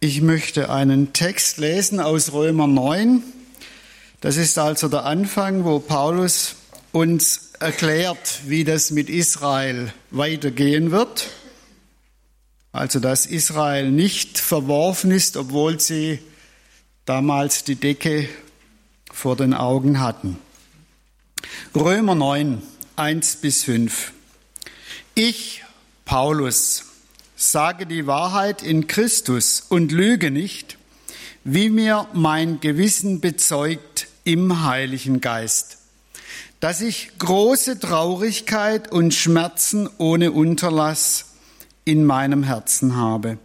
Ich möchte einen Text lesen aus Römer 9. Das ist also der Anfang, wo Paulus uns erklärt, wie das mit Israel weitergehen wird. Also, dass Israel nicht verworfen ist, obwohl sie damals die Decke vor den Augen hatten. Römer 9, 1 bis 5. Ich, Paulus, sage die Wahrheit in Christus und lüge nicht, wie mir mein Gewissen bezeugt im Heiligen Geist, dass ich große Traurigkeit und Schmerzen ohne Unterlass in meinem Herzen habe.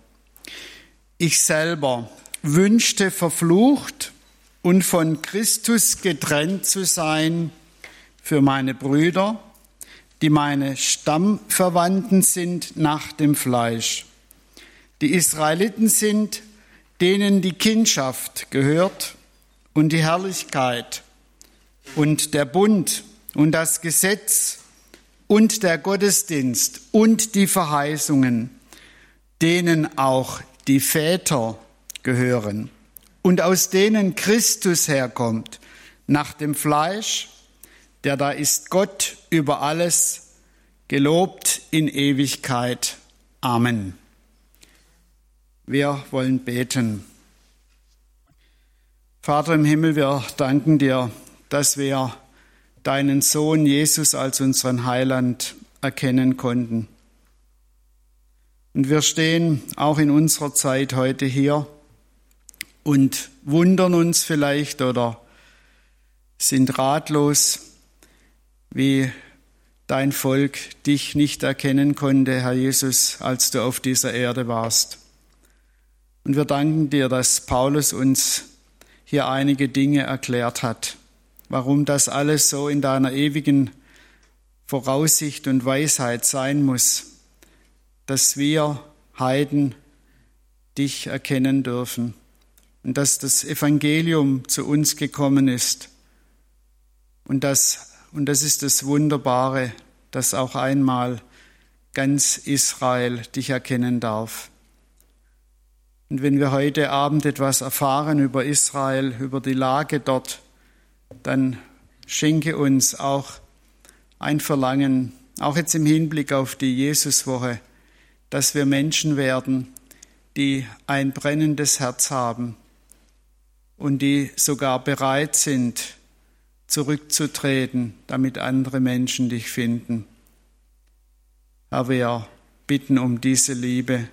Ich selber wünschte verflucht und von Christus getrennt zu sein für meine Brüder, die meine Stammverwandten sind nach dem Fleisch. Die Israeliten sind, denen die Kindschaft gehört und die Herrlichkeit und der Bund und das Gesetz und der Gottesdienst und die Verheißungen, denen auch die Väter gehören und aus denen Christus herkommt, nach dem Fleisch, der da ist Gott über alles, gelobt in Ewigkeit. Amen. Wir wollen beten. Vater im Himmel, wir danken dir, dass wir deinen Sohn Jesus als unseren Heiland erkennen konnten. Und wir stehen auch in unserer Zeit heute hier und wundern uns vielleicht oder sind ratlos, wie dein Volk dich nicht erkennen konnte, Herr Jesus, als du auf dieser Erde warst. Und wir danken dir, dass Paulus uns hier einige Dinge erklärt hat, warum das alles so in deiner ewigen Voraussicht und Weisheit sein muss, dass wir Heiden dich erkennen dürfen und dass das Evangelium zu uns gekommen ist. Und das, und das ist das Wunderbare, dass auch einmal ganz Israel dich erkennen darf. Und wenn wir heute Abend etwas erfahren über Israel, über die Lage dort, dann schenke uns auch ein Verlangen, auch jetzt im Hinblick auf die Jesuswoche, dass wir Menschen werden, die ein brennendes Herz haben und die sogar bereit sind, zurückzutreten, damit andere Menschen dich finden. Herr, wir bitten um diese Liebe,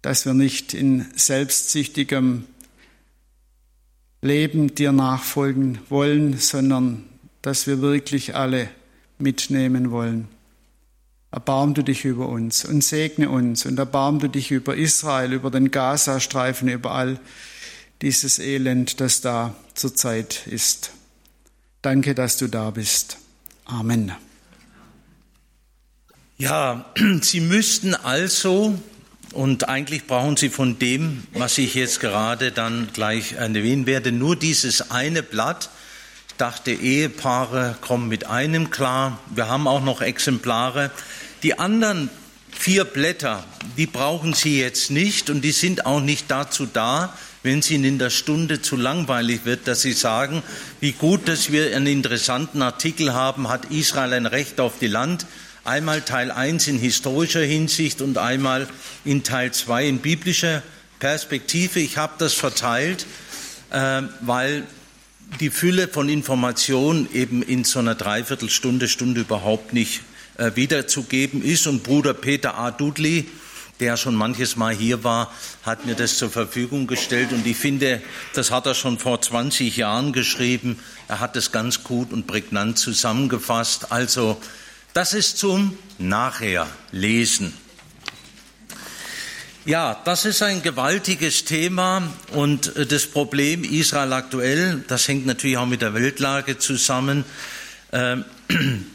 dass wir nicht in selbstsüchtigem Leben dir nachfolgen wollen, sondern dass wir wirklich alle mitnehmen wollen. Erbarm du dich über uns und segne uns und erbarm du dich über Israel, über den Gazastreifen, über all dieses Elend, das da zurzeit ist. Danke, dass du da bist. Amen. Ja, Sie müssten also, und eigentlich brauchen Sie von dem, was ich jetzt gerade dann gleich erwähnen werde, nur dieses eine Blatt. Ich dachte, Ehepaare kommen mit einem klar. Wir haben auch noch Exemplare. Die anderen vier Blätter, die brauchen Sie jetzt nicht und die sind auch nicht dazu da, wenn es Ihnen in der Stunde zu langweilig wird, dass Sie sagen, wie gut, dass wir einen interessanten Artikel haben, hat Israel ein Recht auf die Land. Einmal Teil 1 in historischer Hinsicht und einmal in Teil 2 in biblischer Perspektive. Ich habe das verteilt, äh, weil die Fülle von Informationen eben in so einer Dreiviertelstunde, Stunde überhaupt nicht äh, wiederzugeben ist. Und Bruder Peter A. Dudley, der schon manches Mal hier war, hat mir das zur Verfügung gestellt. Und ich finde, das hat er schon vor 20 Jahren geschrieben. Er hat es ganz gut und prägnant zusammengefasst. Also, das ist zum Nachherlesen. Ja, das ist ein gewaltiges Thema und äh, das Problem Israel aktuell, das hängt natürlich auch mit der Weltlage zusammen. Ähm,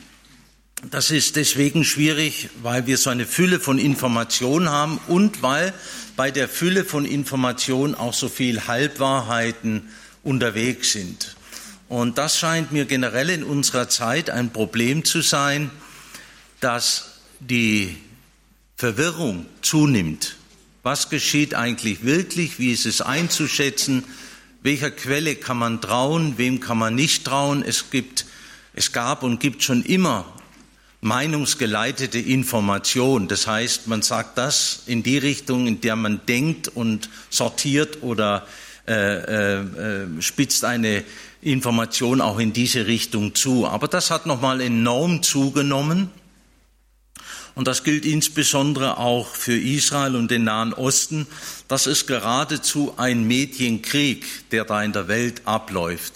das ist deswegen schwierig, weil wir so eine Fülle von Informationen haben und weil bei der Fülle von Informationen auch so viel Halbwahrheiten unterwegs sind. Und das scheint mir generell in unserer Zeit ein Problem zu sein, dass die Verwirrung zunimmt, Was geschieht eigentlich wirklich? Wie ist es einzuschätzen? Welcher Quelle kann man trauen? Wem kann man nicht trauen? Es gibt, es gab und gibt schon immer meinungsgeleitete Information. Das heißt, man sagt das in die Richtung, in der man denkt und sortiert oder äh, äh, spitzt eine Information auch in diese Richtung zu. Aber das hat nochmal enorm zugenommen. Und das gilt insbesondere auch für Israel und den Nahen Osten. Das ist geradezu ein Medienkrieg, der da in der Welt abläuft.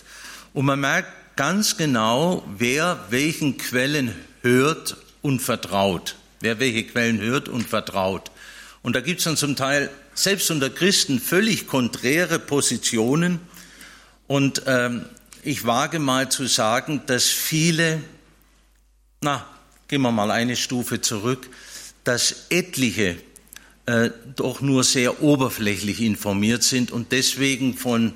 Und man merkt ganz genau, wer welchen Quellen hört und vertraut. Wer welche Quellen hört und vertraut. Und da gibt es dann zum Teil selbst unter Christen völlig konträre Positionen. Und ähm, ich wage mal zu sagen, dass viele, na, gehen wir mal eine Stufe zurück, dass etliche äh, doch nur sehr oberflächlich informiert sind und deswegen von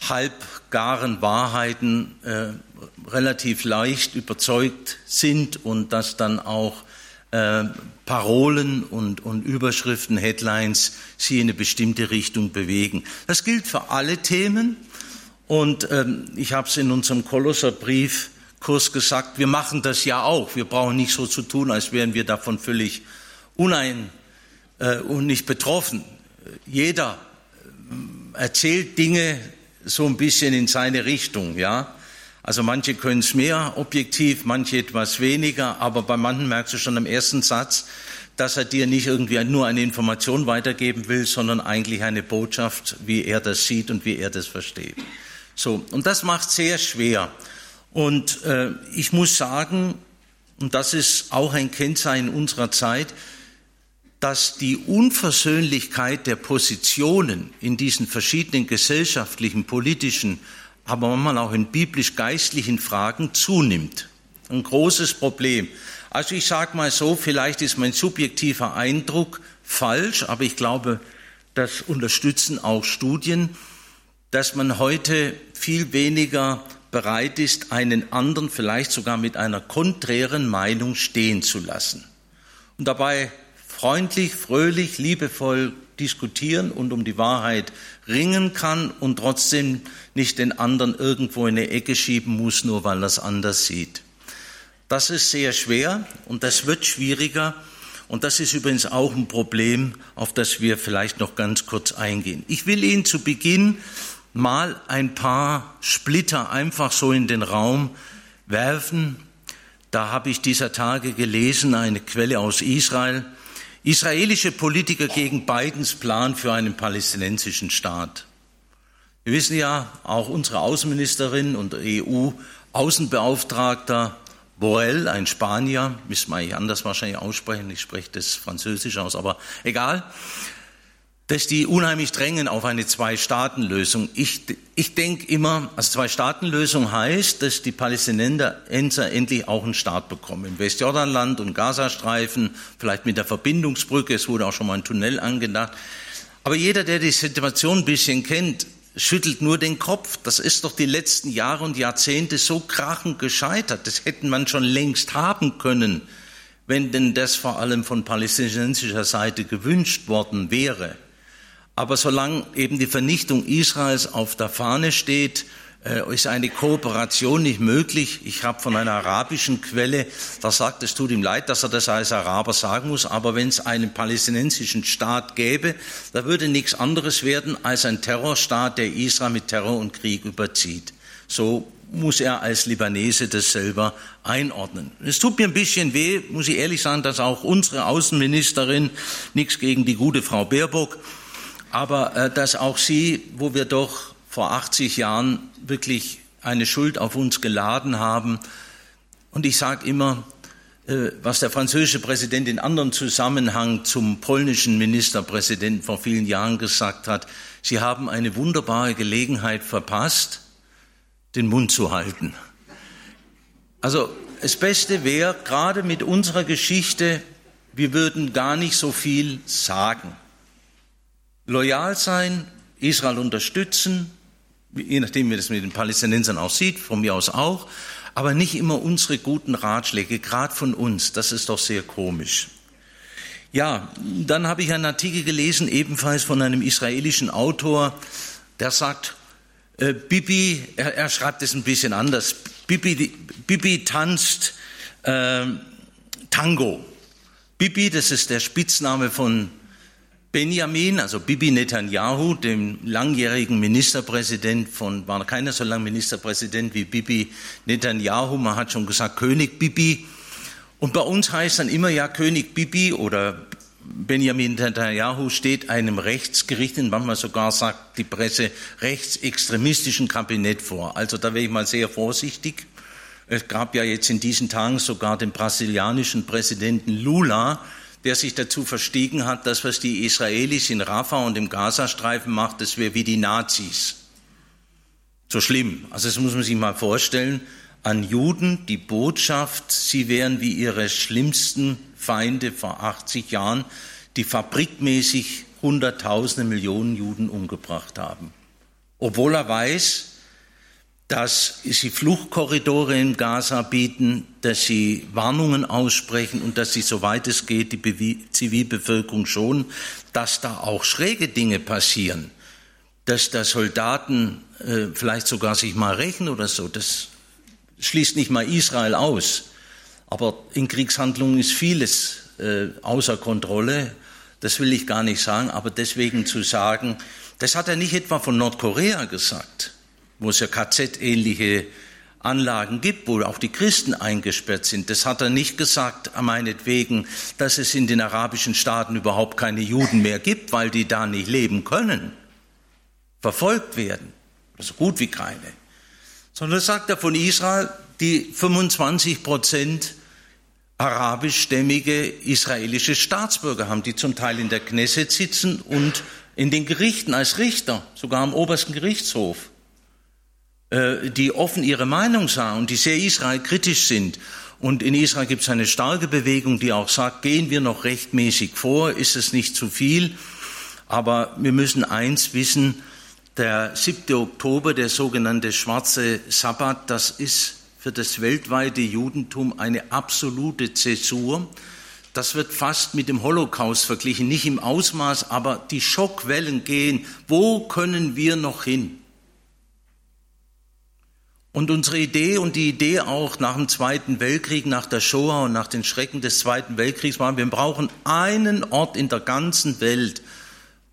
halbgaren Wahrheiten äh, relativ leicht überzeugt sind und dass dann auch äh, Parolen und, und Überschriften, Headlines sie in eine bestimmte Richtung bewegen. Das gilt für alle Themen und ähm, ich habe es in unserem Kolosserbrief Kurs gesagt, wir machen das ja auch. Wir brauchen nicht so zu tun, als wären wir davon völlig unein äh, und nicht betroffen. Jeder äh, erzählt Dinge so ein bisschen in seine Richtung, ja. Also manche können es mehr objektiv, manche etwas weniger, aber bei manchen merkst du schon im ersten Satz, dass er dir nicht irgendwie nur eine Information weitergeben will, sondern eigentlich eine Botschaft, wie er das sieht und wie er das versteht. So, und das macht sehr schwer. Und äh, ich muss sagen, und das ist auch ein Kennzeichen unserer Zeit, dass die Unversöhnlichkeit der Positionen in diesen verschiedenen gesellschaftlichen, politischen, aber manchmal auch in biblisch-geistlichen Fragen zunimmt. Ein großes Problem. Also ich sage mal so, vielleicht ist mein subjektiver Eindruck falsch, aber ich glaube, das unterstützen auch Studien, dass man heute viel weniger bereit ist, einen anderen vielleicht sogar mit einer konträren Meinung stehen zu lassen. Und dabei freundlich, fröhlich, liebevoll diskutieren und um die Wahrheit ringen kann und trotzdem nicht den anderen irgendwo in eine Ecke schieben muss, nur weil er es anders sieht. Das ist sehr schwer und das wird schwieriger. Und das ist übrigens auch ein Problem, auf das wir vielleicht noch ganz kurz eingehen. Ich will Ihnen zu Beginn mal ein paar Splitter einfach so in den Raum werfen. Da habe ich dieser Tage gelesen, eine Quelle aus Israel. Israelische Politiker gegen Bidens Plan für einen palästinensischen Staat. Wir wissen ja, auch unsere Außenministerin und EU-Außenbeauftragter Borrell, ein Spanier, müssen wir anders wahrscheinlich aussprechen, ich spreche das Französisch aus, aber egal, dass die unheimlich drängen auf eine Zwei-Staaten-Lösung. Ich, ich denke immer, also Zwei-Staaten-Lösung heißt, dass die Palästinenser endlich auch einen Staat bekommen. Im Westjordanland und Gazastreifen, vielleicht mit der Verbindungsbrücke, es wurde auch schon mal ein Tunnel angedacht. Aber jeder, der die Situation ein bisschen kennt, schüttelt nur den Kopf. Das ist doch die letzten Jahre und Jahrzehnte so krachend gescheitert. Das hätten man schon längst haben können, wenn denn das vor allem von palästinensischer Seite gewünscht worden wäre. Aber solange eben die Vernichtung Israels auf der Fahne steht, äh, ist eine Kooperation nicht möglich. Ich habe von einer arabischen Quelle, da sagt, es tut ihm leid, dass er das als Araber sagen muss, aber wenn es einen palästinensischen Staat gäbe, da würde nichts anderes werden als ein Terrorstaat, der Israel mit Terror und Krieg überzieht. So muss er als Libanese das selber einordnen. Es tut mir ein bisschen weh, muss ich ehrlich sagen, dass auch unsere Außenministerin, nichts gegen die gute Frau Baerbock, aber äh, dass auch sie, wo wir doch vor 80 Jahren wirklich eine Schuld auf uns geladen haben, und ich sage immer, äh, was der französische Präsident in anderem Zusammenhang zum polnischen Ministerpräsidenten vor vielen Jahren gesagt hat, Sie haben eine wunderbare Gelegenheit verpasst, den Mund zu halten. Also das Beste wäre, gerade mit unserer Geschichte, wir würden gar nicht so viel sagen loyal sein, Israel unterstützen, je nachdem, wie das mit den Palästinensern aussieht, von mir aus auch, aber nicht immer unsere guten Ratschläge, gerade von uns, das ist doch sehr komisch. Ja, dann habe ich einen Artikel gelesen, ebenfalls von einem israelischen Autor, der sagt, äh, Bibi, er, er, schreibt es ein bisschen anders, Bibi, Bibi tanzt äh, Tango. Bibi, das ist der Spitzname von Benjamin, also Bibi Netanyahu, dem langjährigen Ministerpräsident von, war keiner so lang Ministerpräsident wie Bibi Netanyahu, man hat schon gesagt König Bibi. Und bei uns heißt dann immer ja König Bibi oder Benjamin Netanyahu steht einem rechtsgerichteten, manchmal sogar sagt die Presse, rechtsextremistischen Kabinett vor. Also da wäre ich mal sehr vorsichtig. Es gab ja jetzt in diesen Tagen sogar den brasilianischen Präsidenten Lula, der sich dazu verstiegen hat, dass was die Israelis in Rafah und im Gazastreifen macht, das wäre wie die Nazis. So schlimm. Also das muss man sich mal vorstellen. An Juden die Botschaft, sie wären wie ihre schlimmsten Feinde vor 80 Jahren, die fabrikmäßig Hunderttausende Millionen Juden umgebracht haben. Obwohl er weiß, dass sie Fluchtkorridore in Gaza bieten, dass sie Warnungen aussprechen und dass sie, soweit es geht, die Zivilbevölkerung schon, dass da auch schräge Dinge passieren, dass da Soldaten äh, vielleicht sogar sich mal rächen oder so. Das schließt nicht mal Israel aus. Aber in Kriegshandlungen ist vieles äh, außer Kontrolle. Das will ich gar nicht sagen, aber deswegen zu sagen, das hat er nicht etwa von Nordkorea gesagt wo es ja KZ-ähnliche Anlagen gibt, wo auch die Christen eingesperrt sind. Das hat er nicht gesagt, meinetwegen, dass es in den arabischen Staaten überhaupt keine Juden mehr gibt, weil die da nicht leben können, verfolgt werden, so gut wie keine. Sondern sagt er von Israel, die 25 Prozent arabischstämmige israelische Staatsbürger haben, die zum Teil in der Knesset sitzen und in den Gerichten als Richter, sogar am obersten Gerichtshof. Äh, die offen ihre Meinung sagen und die sehr Israel kritisch sind. Und in Israel gibt es eine starke Bewegung, die auch sagt, gehen wir noch rechtmäßig vor, ist es nicht zu viel. Aber wir müssen eins wissen, der 7. Oktober, der sogenannte schwarze Sabbat, das ist für das weltweite Judentum eine absolute Zäsur. Das wird fast mit dem Holocaust verglichen, nicht im Ausmaß, aber die Schockwellen gehen. Wo können wir noch hin? Und unsere Idee und die Idee auch nach dem Zweiten Weltkrieg, nach der Shoah und nach den Schrecken des Zweiten Weltkriegs war, wir brauchen einen Ort in der ganzen Welt,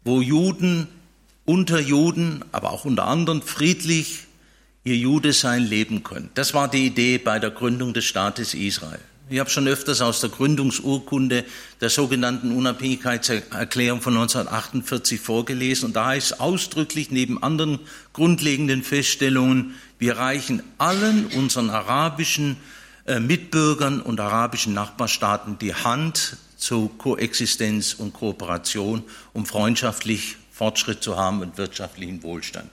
wo Juden unter Juden, aber auch unter anderem friedlich ihr Jude sein leben können. Das war die Idee bei der Gründung des Staates Israel. Ich habe schon öfters aus der Gründungsurkunde der sogenannten Unabhängigkeitserklärung von 1948 vorgelesen und da heißt ausdrücklich neben anderen grundlegenden Feststellungen, wir reichen allen unseren arabischen äh, Mitbürgern und arabischen Nachbarstaaten die Hand zu Koexistenz und Kooperation, um freundschaftlich Fortschritt zu haben und wirtschaftlichen Wohlstand.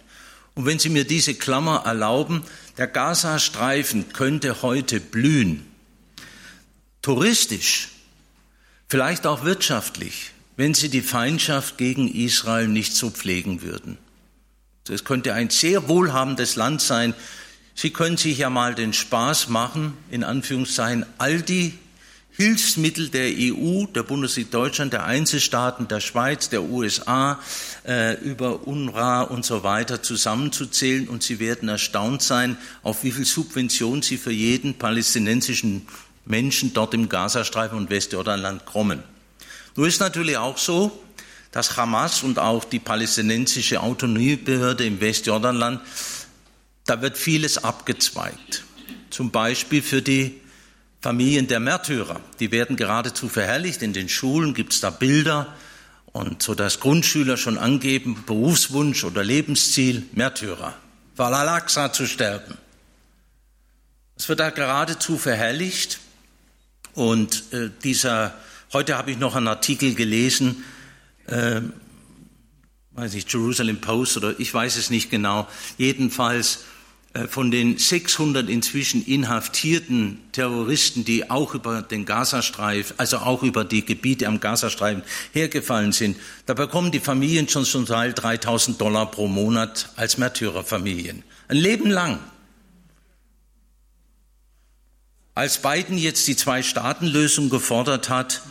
Und wenn Sie mir diese Klammer erlauben, der Gazastreifen könnte heute blühen touristisch, vielleicht auch wirtschaftlich, wenn sie die Feindschaft gegen Israel nicht so pflegen würden. Es könnte ein sehr wohlhabendes Land sein. Sie können sich ja mal den Spaß machen, in Anführungszeichen, all die Hilfsmittel der EU, der Bundesrepublik Deutschland, der Einzelstaaten, der Schweiz, der USA, äh, über UNRWA und so weiter zusammenzuzählen und Sie werden erstaunt sein, auf wie viel Subvention Sie für jeden palästinensischen Menschen dort im Gazastreifen und Westjordanland kommen. Nur ist natürlich auch so, dass Hamas und auch die palästinensische Autonomiebehörde im Westjordanland, da wird vieles abgezweigt. Zum Beispiel für die Familien der Märtyrer. Die werden geradezu verherrlicht. In den Schulen gibt es da Bilder und so dass Grundschüler schon angeben, Berufswunsch oder Lebensziel, Märtyrer. Für Al-Aqsa zu sterben. Es wird da geradezu verherrlicht. Und äh, dieser, heute habe ich noch einen Artikel gelesen, äh, weiß ich, Jerusalem Post oder ich weiß es nicht genau, jedenfalls äh, von den 600 inzwischen inhaftierten Terroristen, die auch über den Gazastreifen, also auch über die Gebiete am Gazastreifen hergefallen sind, da bekommen die Familien schon zum Teil 3000 Dollar pro Monat als Märtyrerfamilien. Ein Leben lang. Als Biden jetzt die Zwei-Staaten-Lösung gefordert hat,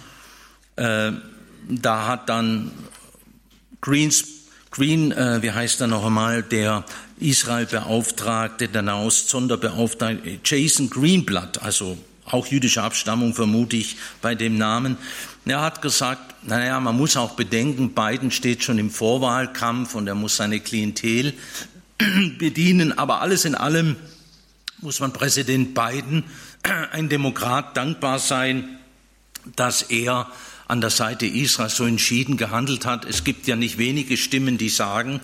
Äh, da hat dann Greens, Green, äh, wie heißt er noch einmal, der Israel-Beauftragte, der Nahost-Sonderbeauftragte, Jason Greenblatt, also auch jüdische Abstammung vermute ich bei dem Namen. Er hat gesagt, naja, man muss auch bedenken, Biden steht schon im Vorwahlkampf und er muss seine Klientel bedienen, aber alles in allem muss man Präsident Biden, ein Demokrat, dankbar sein, dass er an der Seite Israels so entschieden gehandelt hat. Es gibt ja nicht wenige Stimmen, die sagen,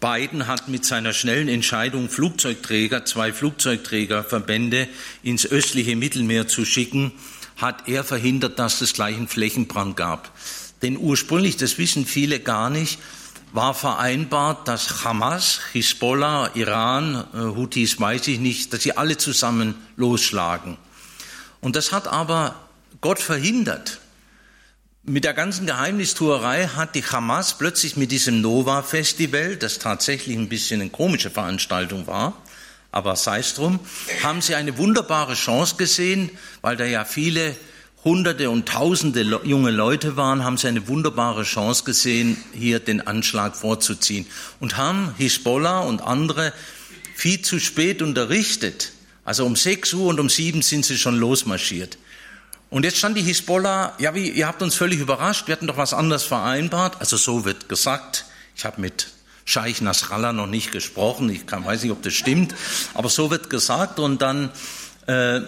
Biden hat mit seiner schnellen Entscheidung, Flugzeugträger, zwei Flugzeugträgerverbände ins östliche Mittelmeer zu schicken, hat er verhindert, dass es gleich einen Flächenbrand gab. Denn ursprünglich, das wissen viele gar nicht, war vereinbart, dass Hamas, Hisbollah, Iran, äh, Houthis weiß ich nicht, dass sie alle zusammen losschlagen. Und das hat aber Gott verhindert. Mit der ganzen Geheimnistuerei hat die Hamas plötzlich mit diesem Nova-Festival, das tatsächlich ein bisschen eine komische Veranstaltung war, aber sei es drum, haben sie eine wunderbare Chance gesehen, weil da ja viele Hunderte und Tausende junge Leute waren, haben sie eine wunderbare Chance gesehen, hier den Anschlag vorzuziehen und haben Hisbollah und andere viel zu spät unterrichtet. Also um 6 Uhr und um 7 sind sie schon losmarschiert. Und jetzt stand die Hisbollah, ja, wie, ihr habt uns völlig überrascht, wir hatten doch was anderes vereinbart. Also so wird gesagt. Ich habe mit Scheich Nasrallah noch nicht gesprochen, ich kann, weiß nicht, ob das stimmt, aber so wird gesagt. Und dann äh,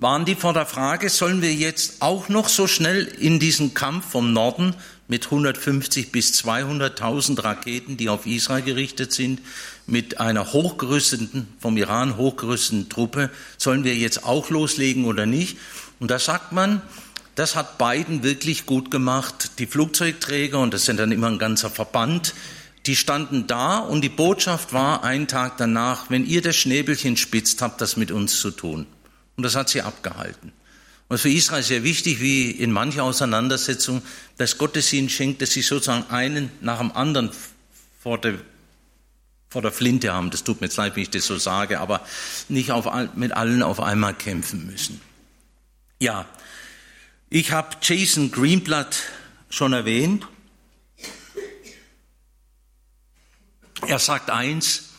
waren die vor der Frage, sollen wir jetzt auch noch so schnell in diesen Kampf vom Norden mit 150 bis 200.000 Raketen, die auf Israel gerichtet sind, mit einer hochgerüsteten, vom Iran hochgerüsteten Truppe, sollen wir jetzt auch loslegen oder nicht? Und da sagt man, das hat Biden wirklich gut gemacht. Die Flugzeugträger, und das sind dann immer ein ganzer Verband, die standen da und die Botschaft war einen Tag danach, wenn ihr das Schnäbelchen spitzt, habt das mit uns zu tun. Und das hat sie abgehalten. Und für Israel sehr wichtig, wie in mancher Auseinandersetzung, dass Gott es ihnen schenkt, dass sie sozusagen einen nach dem anderen vor der, vor der Flinte haben. Das tut mir jetzt leid, wenn ich das so sage, aber nicht auf, mit allen auf einmal kämpfen müssen. Ja, ich habe Jason Greenblatt schon erwähnt. Er sagt eins,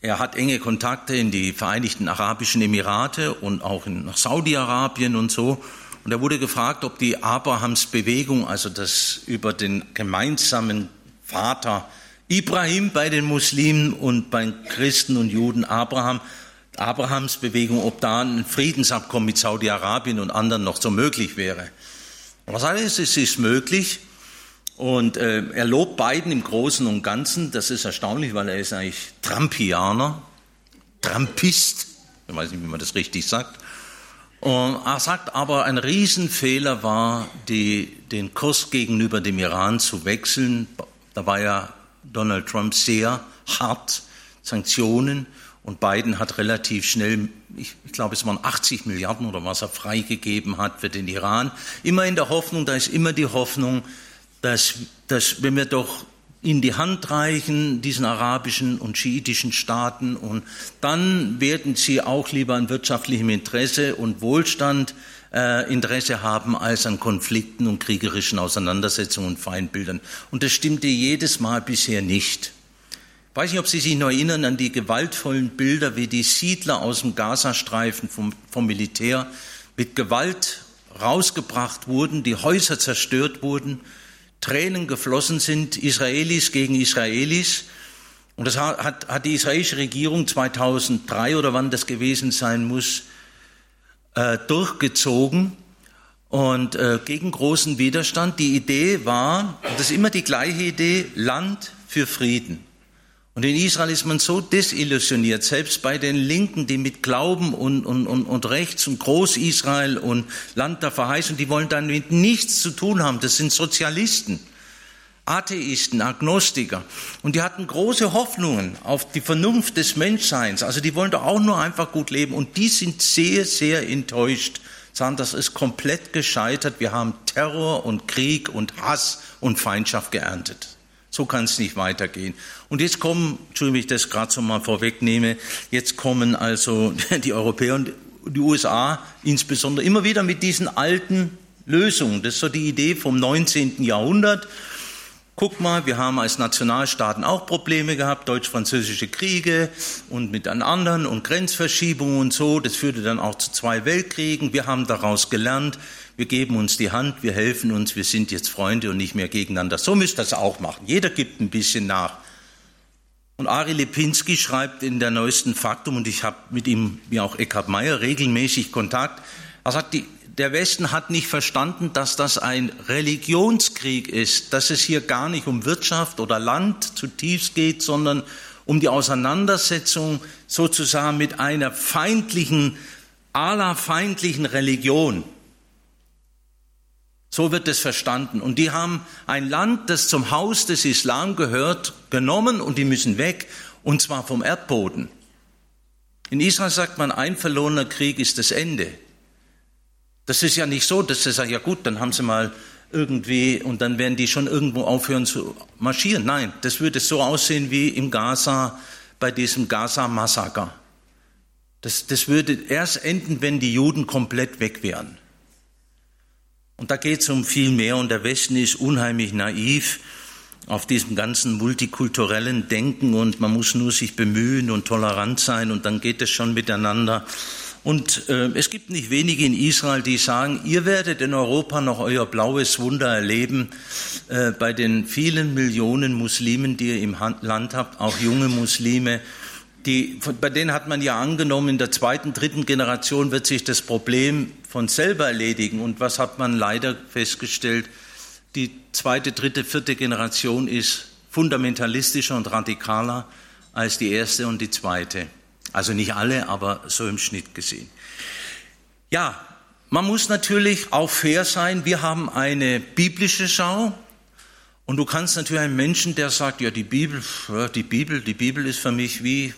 er hat enge Kontakte in die Vereinigten Arabischen Emirate und auch in, nach Saudi-Arabien und so. Und er wurde gefragt, ob die Abrahams Bewegung, also das über den gemeinsamen Vater Ibrahim bei den Muslimen und bei Christen und Juden Abraham, Abrahams Bewegung, ob da ein Friedensabkommen mit Saudi-Arabien und anderen noch so möglich wäre. Was alles ist, ist möglich. Und äh, er lobt Biden im Großen und Ganzen. Das ist erstaunlich, weil er ist eigentlich Trumpianer, Trumpist. Ich weiß nicht, wie man das richtig sagt. Und er sagt aber, ein Riesenfehler war, die, den Kurs gegenüber dem Iran zu wechseln. Da war ja Donald Trump sehr hart, Sanktionen. Und Biden hat relativ schnell, ich, ich, glaube, es waren 80 Milliarden oder was er freigegeben hat für den Iran. Immer in der Hoffnung, da ist immer die Hoffnung, dass, dass wenn wir doch in die Hand reichen, diesen arabischen und schiitischen Staaten, und dann werden sie auch lieber an wirtschaftlichem Interesse und Wohlstand äh, Interesse haben als an Konflikten und kriegerischen Auseinandersetzungen und Feindbildern. Und das stimmte jedes Mal bisher nicht. Ich weiß nicht, ob Sie sich noch erinnern an die gewaltvollen Bilder, wie die Siedler aus dem Gazastreifen vom, vom Militär mit Gewalt rausgebracht wurden, die Häuser zerstört wurden, Tränen geflossen sind, Israelis gegen Israelis. Und das hat, hat die israelische Regierung 2003 oder wann das gewesen sein muss, äh, durchgezogen und äh, gegen großen Widerstand. Die Idee war, das ist immer die gleiche Idee, Land für Frieden. Und in Israel ist man so desillusioniert, selbst bei den Linken, die mit Glauben und, und, und, und Rechts und Groß-Israel und Land der Verheißung, die wollen damit nichts zu tun haben. Das sind Sozialisten, Atheisten, Agnostiker. Und die hatten große Hoffnungen auf die Vernunft des Menschseins. Also die wollen doch auch nur einfach gut leben. Und die sind sehr, sehr enttäuscht, sagen, das ist komplett gescheitert. Wir haben Terror und Krieg und Hass und Feindschaft geerntet. So kann es nicht weitergehen. Und jetzt kommen, Entschuldigung, ich das gerade so mal vorwegnehme, jetzt kommen also die Europäer und die USA insbesondere immer wieder mit diesen alten Lösung. Das ist so die Idee vom 19. Jahrhundert. Guck mal, wir haben als Nationalstaaten auch Probleme gehabt, deutsch-französische Kriege und mit anderen und Grenzverschiebungen und so. Das führte dann auch zu zwei Weltkriegen. Wir haben daraus gelernt. Wir geben uns die Hand, wir helfen uns, wir sind jetzt Freunde und nicht mehr gegeneinander. So müsst ihr das auch machen. Jeder gibt ein bisschen nach. Und Ari Lipinski schreibt in der neuesten Faktum, und ich habe mit ihm, wie auch Eckhard Meyer, regelmäßig Kontakt. Er sagt, die, der Westen hat nicht verstanden, dass das ein Religionskrieg ist, dass es hier gar nicht um Wirtschaft oder Land zutiefst geht, sondern um die Auseinandersetzung sozusagen mit einer feindlichen, allerfeindlichen Religion. So wird es verstanden. Und die haben ein Land, das zum Haus des Islam gehört, genommen und die müssen weg, und zwar vom Erdboden. In Israel sagt man, ein verlorener Krieg ist das Ende. Das ist ja nicht so, dass sie sagen, ja gut, dann haben sie mal irgendwie und dann werden die schon irgendwo aufhören zu marschieren. Nein, das würde so aussehen wie im Gaza, bei diesem Gaza-Massaker. Das, das würde erst enden, wenn die Juden komplett weg wären. Und da geht es um viel mehr und der Westen ist unheimlich naiv auf diesem ganzen multikulturellen Denken und man muss nur sich bemühen und tolerant sein und dann geht es schon miteinander. Und äh, es gibt nicht wenige in Israel, die sagen, ihr werdet in Europa noch euer blaues Wunder erleben äh, bei den vielen Millionen Muslimen, die ihr im Land habt, auch junge Muslime. Die, bei denen hat man ja angenommen, in der zweiten, dritten Generation wird sich das Problem von selber erledigen. Und was hat man leider festgestellt? Die zweite, dritte, vierte Generation ist fundamentalistischer und radikaler als die erste und die zweite. Also nicht alle, aber so im Schnitt gesehen. Ja, man muss natürlich auch fair sein. Wir haben eine biblische Schau. Und du kannst natürlich einen Menschen, der sagt, ja, die Bibel, die Bibel, die Bibel ist für mich wie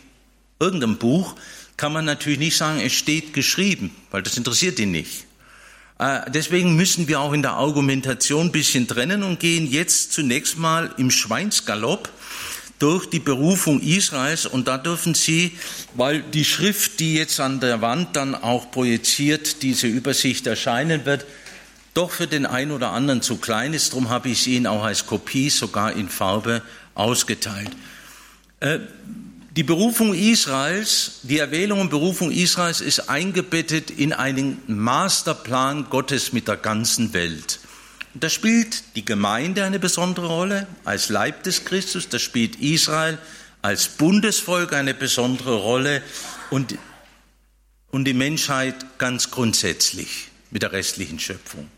irgendein Buch, kann man natürlich nicht sagen, es steht geschrieben, weil das interessiert ihn nicht. Äh, deswegen müssen wir auch in der Argumentation ein bisschen trennen und gehen jetzt zunächst mal im Schweinsgalopp durch die Berufung Israels und da dürfen Sie, weil die Schrift, die jetzt an der Wand dann auch projiziert, diese Übersicht erscheinen wird, doch für den einen oder anderen zu klein ist, darum habe ich sie Ihnen auch als Kopie sogar in Farbe ausgeteilt. Äh, die Berufung Israels, die Erwählung und Berufung Israels ist eingebettet in einen Masterplan Gottes mit der ganzen Welt. Da spielt die Gemeinde eine besondere Rolle als Leib des Christus, da spielt Israel als Bundesvolk eine besondere Rolle und, und die Menschheit ganz grundsätzlich mit der restlichen Schöpfung.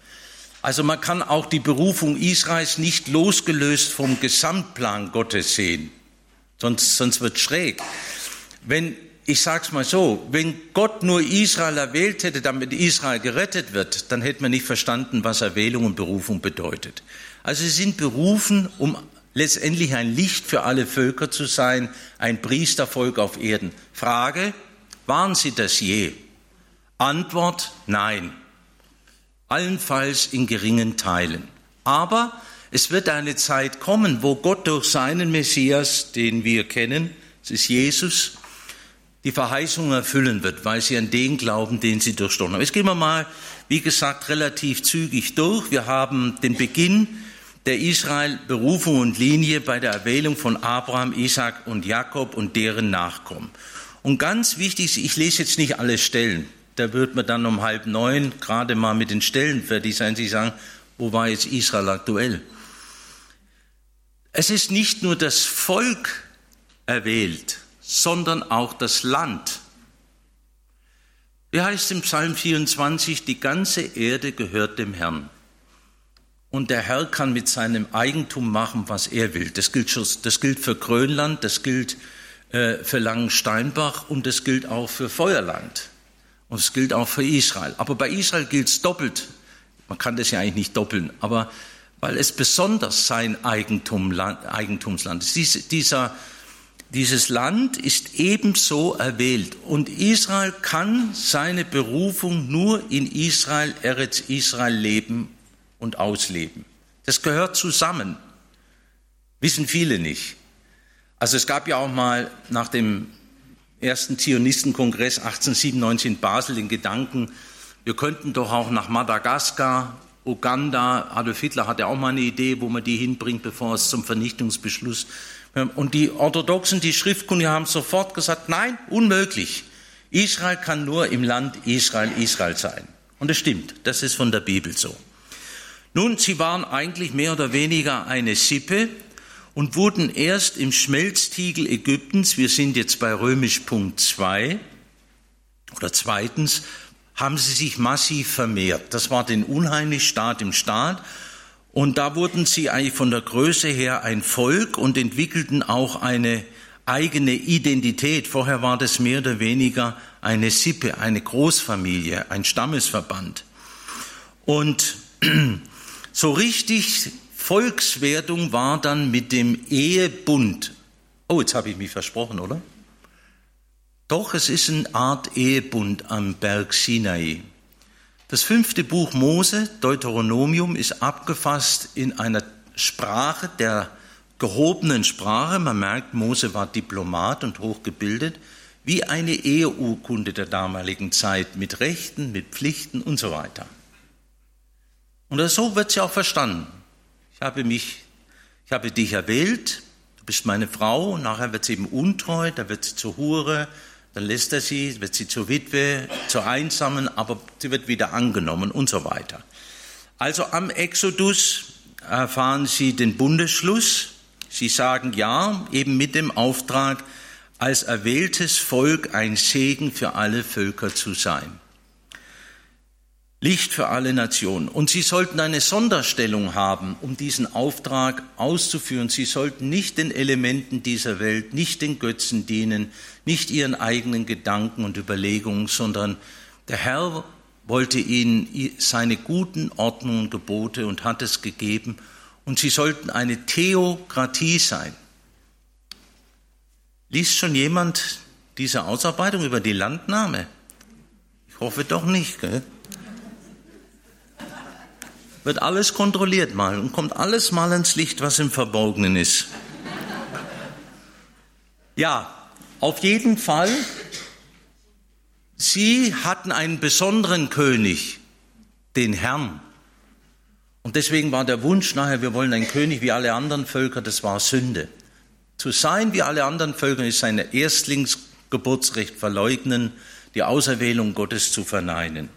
Also man kann auch die Berufung Israels nicht losgelöst vom Gesamtplan Gottes sehen, sonst, sonst wird schräg. Wenn ich sage es mal so, wenn Gott nur Israel erwählt hätte, damit Israel gerettet wird, dann hätte man nicht verstanden, was Erwählung und Berufung bedeutet. Also sie sind berufen, um letztendlich ein Licht für alle Völker zu sein, ein Priestervolk auf Erden. Frage, waren sie das je? Antwort, nein. Allenfalls in geringen Teilen. Aber es wird eine Zeit kommen, wo Gott durch seinen Messias, den wir kennen, es ist Jesus, die Verheißung erfüllen wird, weil sie an den glauben, den sie durchstochen haben. Jetzt gehen wir mal, wie gesagt, relativ zügig durch. Wir haben den Beginn der Israel-Berufung und Linie bei der Erwählung von Abraham, Isaac und Jakob und deren Nachkommen. Und ganz wichtig, ich lese jetzt nicht alle Stellen. Da wird man dann um halb neun gerade mal mit den Stellen fertig sein. Sie sagen, wo war jetzt Israel aktuell? Es ist nicht nur das Volk erwählt, sondern auch das Land. Wie heißt im Psalm 24, die ganze Erde gehört dem Herrn. Und der Herr kann mit seinem Eigentum machen, was er will. Das gilt, das gilt für Grönland, das gilt äh, für Langensteinbach und das gilt auch für Feuerland. Und es gilt auch für Israel. Aber bei Israel gilt es doppelt. Man kann das ja eigentlich nicht doppeln, aber weil es besonders sein Eigentum, Eigentumsland ist. dieser dieses Land ist ebenso erwählt und Israel kann seine Berufung nur in Israel, Eretz Israel leben und ausleben. Das gehört zusammen. Wissen viele nicht. Also es gab ja auch mal nach dem ersten Zionistenkongress 1897 in Basel den Gedanken, wir könnten doch auch nach Madagaskar Uganda, Adolf Hitler hatte auch mal eine Idee, wo man die hinbringt, bevor es zum Vernichtungsbeschluss. Und die Orthodoxen, die Schriftkundigen haben sofort gesagt, nein, unmöglich. Israel kann nur im Land Israel Israel sein. Und es stimmt, das ist von der Bibel so. Nun, sie waren eigentlich mehr oder weniger eine Sippe und wurden erst im Schmelztiegel Ägyptens, wir sind jetzt bei römisch Punkt 2, oder zweitens, haben sie sich massiv vermehrt. Das war den unheimlich Staat im Staat. Und da wurden sie eigentlich von der Größe her ein Volk und entwickelten auch eine eigene Identität. Vorher war das mehr oder weniger eine Sippe, eine Großfamilie, ein Stammesverband. Und so richtig Volkswerdung war dann mit dem Ehebund. Oh, jetzt habe ich mich versprochen, oder? Doch, es ist eine Art Ehebund am Berg Sinai. Das fünfte Buch Mose, Deuteronomium, ist abgefasst in einer Sprache der gehobenen Sprache. Man merkt, Mose war Diplomat und hochgebildet, wie eine Eheurkunde der damaligen Zeit mit Rechten, mit Pflichten und so weiter. Und so wird sie auch verstanden. Ich habe mich, ich habe dich erwählt, du bist meine Frau, nachher wird sie eben untreu, da wird sie zur Hure, dann lässt er sie, wird sie zur Witwe, zur Einsamen, aber sie wird wieder angenommen und so weiter. Also am Exodus erfahren sie den Bundesschluss. Sie sagen ja, eben mit dem Auftrag, als erwähltes Volk ein Segen für alle Völker zu sein. Licht für alle Nationen. Und sie sollten eine Sonderstellung haben, um diesen Auftrag auszuführen. Sie sollten nicht den Elementen dieser Welt, nicht den Götzen dienen, nicht ihren eigenen Gedanken und Überlegungen, sondern der Herr wollte ihnen seine guten Ordnungen und Gebote und hat es gegeben. Und sie sollten eine Theokratie sein. Liest schon jemand diese Ausarbeitung über die Landnahme? Ich hoffe doch nicht. Gell? Wird alles kontrolliert mal und kommt alles mal ins Licht, was im Verborgenen ist. Ja, auf jeden Fall, sie hatten einen besonderen König, den Herrn. Und deswegen war der Wunsch nachher, wir wollen einen König wie alle anderen Völker, das war Sünde. Zu sein wie alle anderen Völker ist sein Erstlingsgeburtsrecht verleugnen, die Auserwählung Gottes zu verneinen.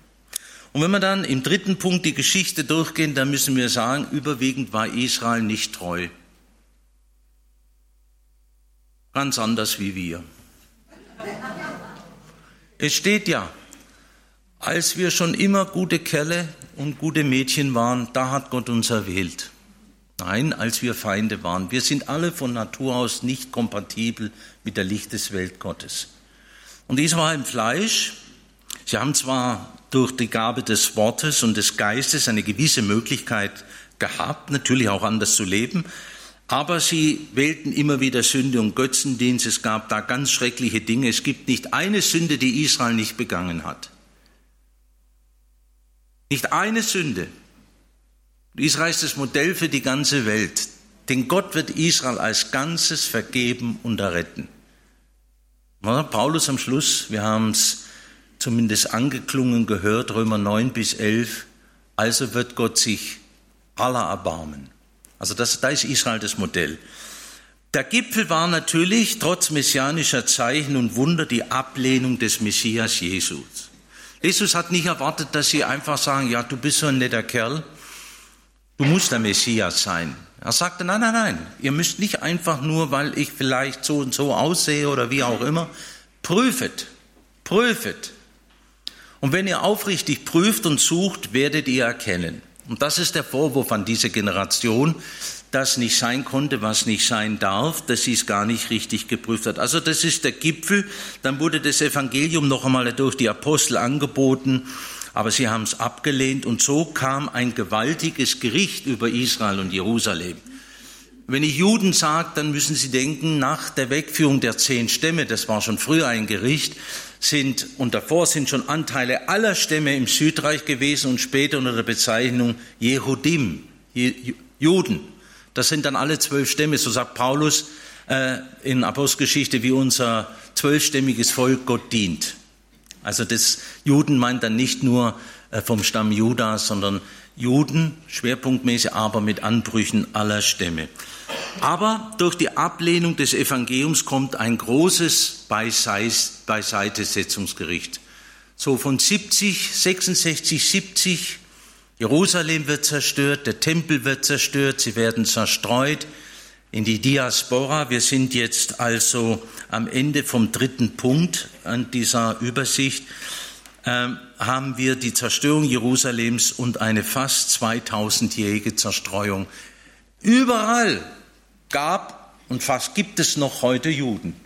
Und wenn wir dann im dritten Punkt die Geschichte durchgehen, dann müssen wir sagen, überwiegend war Israel nicht treu. Ganz anders wie wir. Es steht ja, als wir schon immer gute Kerle und gute Mädchen waren, da hat Gott uns erwählt. Nein, als wir Feinde waren. Wir sind alle von Natur aus nicht kompatibel mit der Licht des Weltgottes. Und Israel im Fleisch, sie haben zwar durch die Gabe des Wortes und des Geistes eine gewisse Möglichkeit gehabt, natürlich auch anders zu leben. Aber sie wählten immer wieder Sünde und Götzendienst. Es gab da ganz schreckliche Dinge. Es gibt nicht eine Sünde, die Israel nicht begangen hat. Nicht eine Sünde. Israel ist das Modell für die ganze Welt. Denn Gott wird Israel als Ganzes vergeben und erretten. Paulus am Schluss, wir haben es zumindest angeklungen gehört, Römer 9 bis 11, also wird Gott sich aller erbarmen. Also das, da ist Israel das Modell. Der Gipfel war natürlich trotz messianischer Zeichen und Wunder die Ablehnung des Messias Jesus. Jesus hat nicht erwartet, dass sie einfach sagen, ja, du bist so ein netter Kerl, du musst der Messias sein. Er sagte, nein, nein, nein, ihr müsst nicht einfach nur, weil ich vielleicht so und so aussehe oder wie auch immer, prüfet, prüfet, und wenn ihr aufrichtig prüft und sucht, werdet ihr erkennen. Und das ist der Vorwurf an diese Generation, dass nicht sein konnte, was nicht sein darf, dass sie es gar nicht richtig geprüft hat. Also das ist der Gipfel. Dann wurde das Evangelium noch einmal durch die Apostel angeboten, aber sie haben es abgelehnt und so kam ein gewaltiges Gericht über Israel und Jerusalem. Wenn ich Juden sage, dann müssen Sie denken, nach der Wegführung der zehn Stämme, das war schon früher ein Gericht, sind und davor sind schon Anteile aller Stämme im Südreich gewesen und später unter der Bezeichnung Jehudim, Juden. Das sind dann alle zwölf Stämme, so sagt Paulus äh, in Apostelgeschichte, wie unser zwölfstämmiges Volk Gott dient. Also das Juden meint dann nicht nur äh, vom Stamm Juda, sondern Juden, schwerpunktmäßig, aber mit Anbrüchen aller Stämme. Aber durch die Ablehnung des Evangeliums kommt ein großes Beiseitesetzungsgericht. So von 70, 66, 70, Jerusalem wird zerstört, der Tempel wird zerstört, sie werden zerstreut in die Diaspora. Wir sind jetzt also am Ende vom dritten Punkt an dieser Übersicht. Ähm, haben wir die Zerstörung Jerusalems und eine fast 2000-jährige Zerstreuung. Überall gab und fast gibt es noch heute Juden.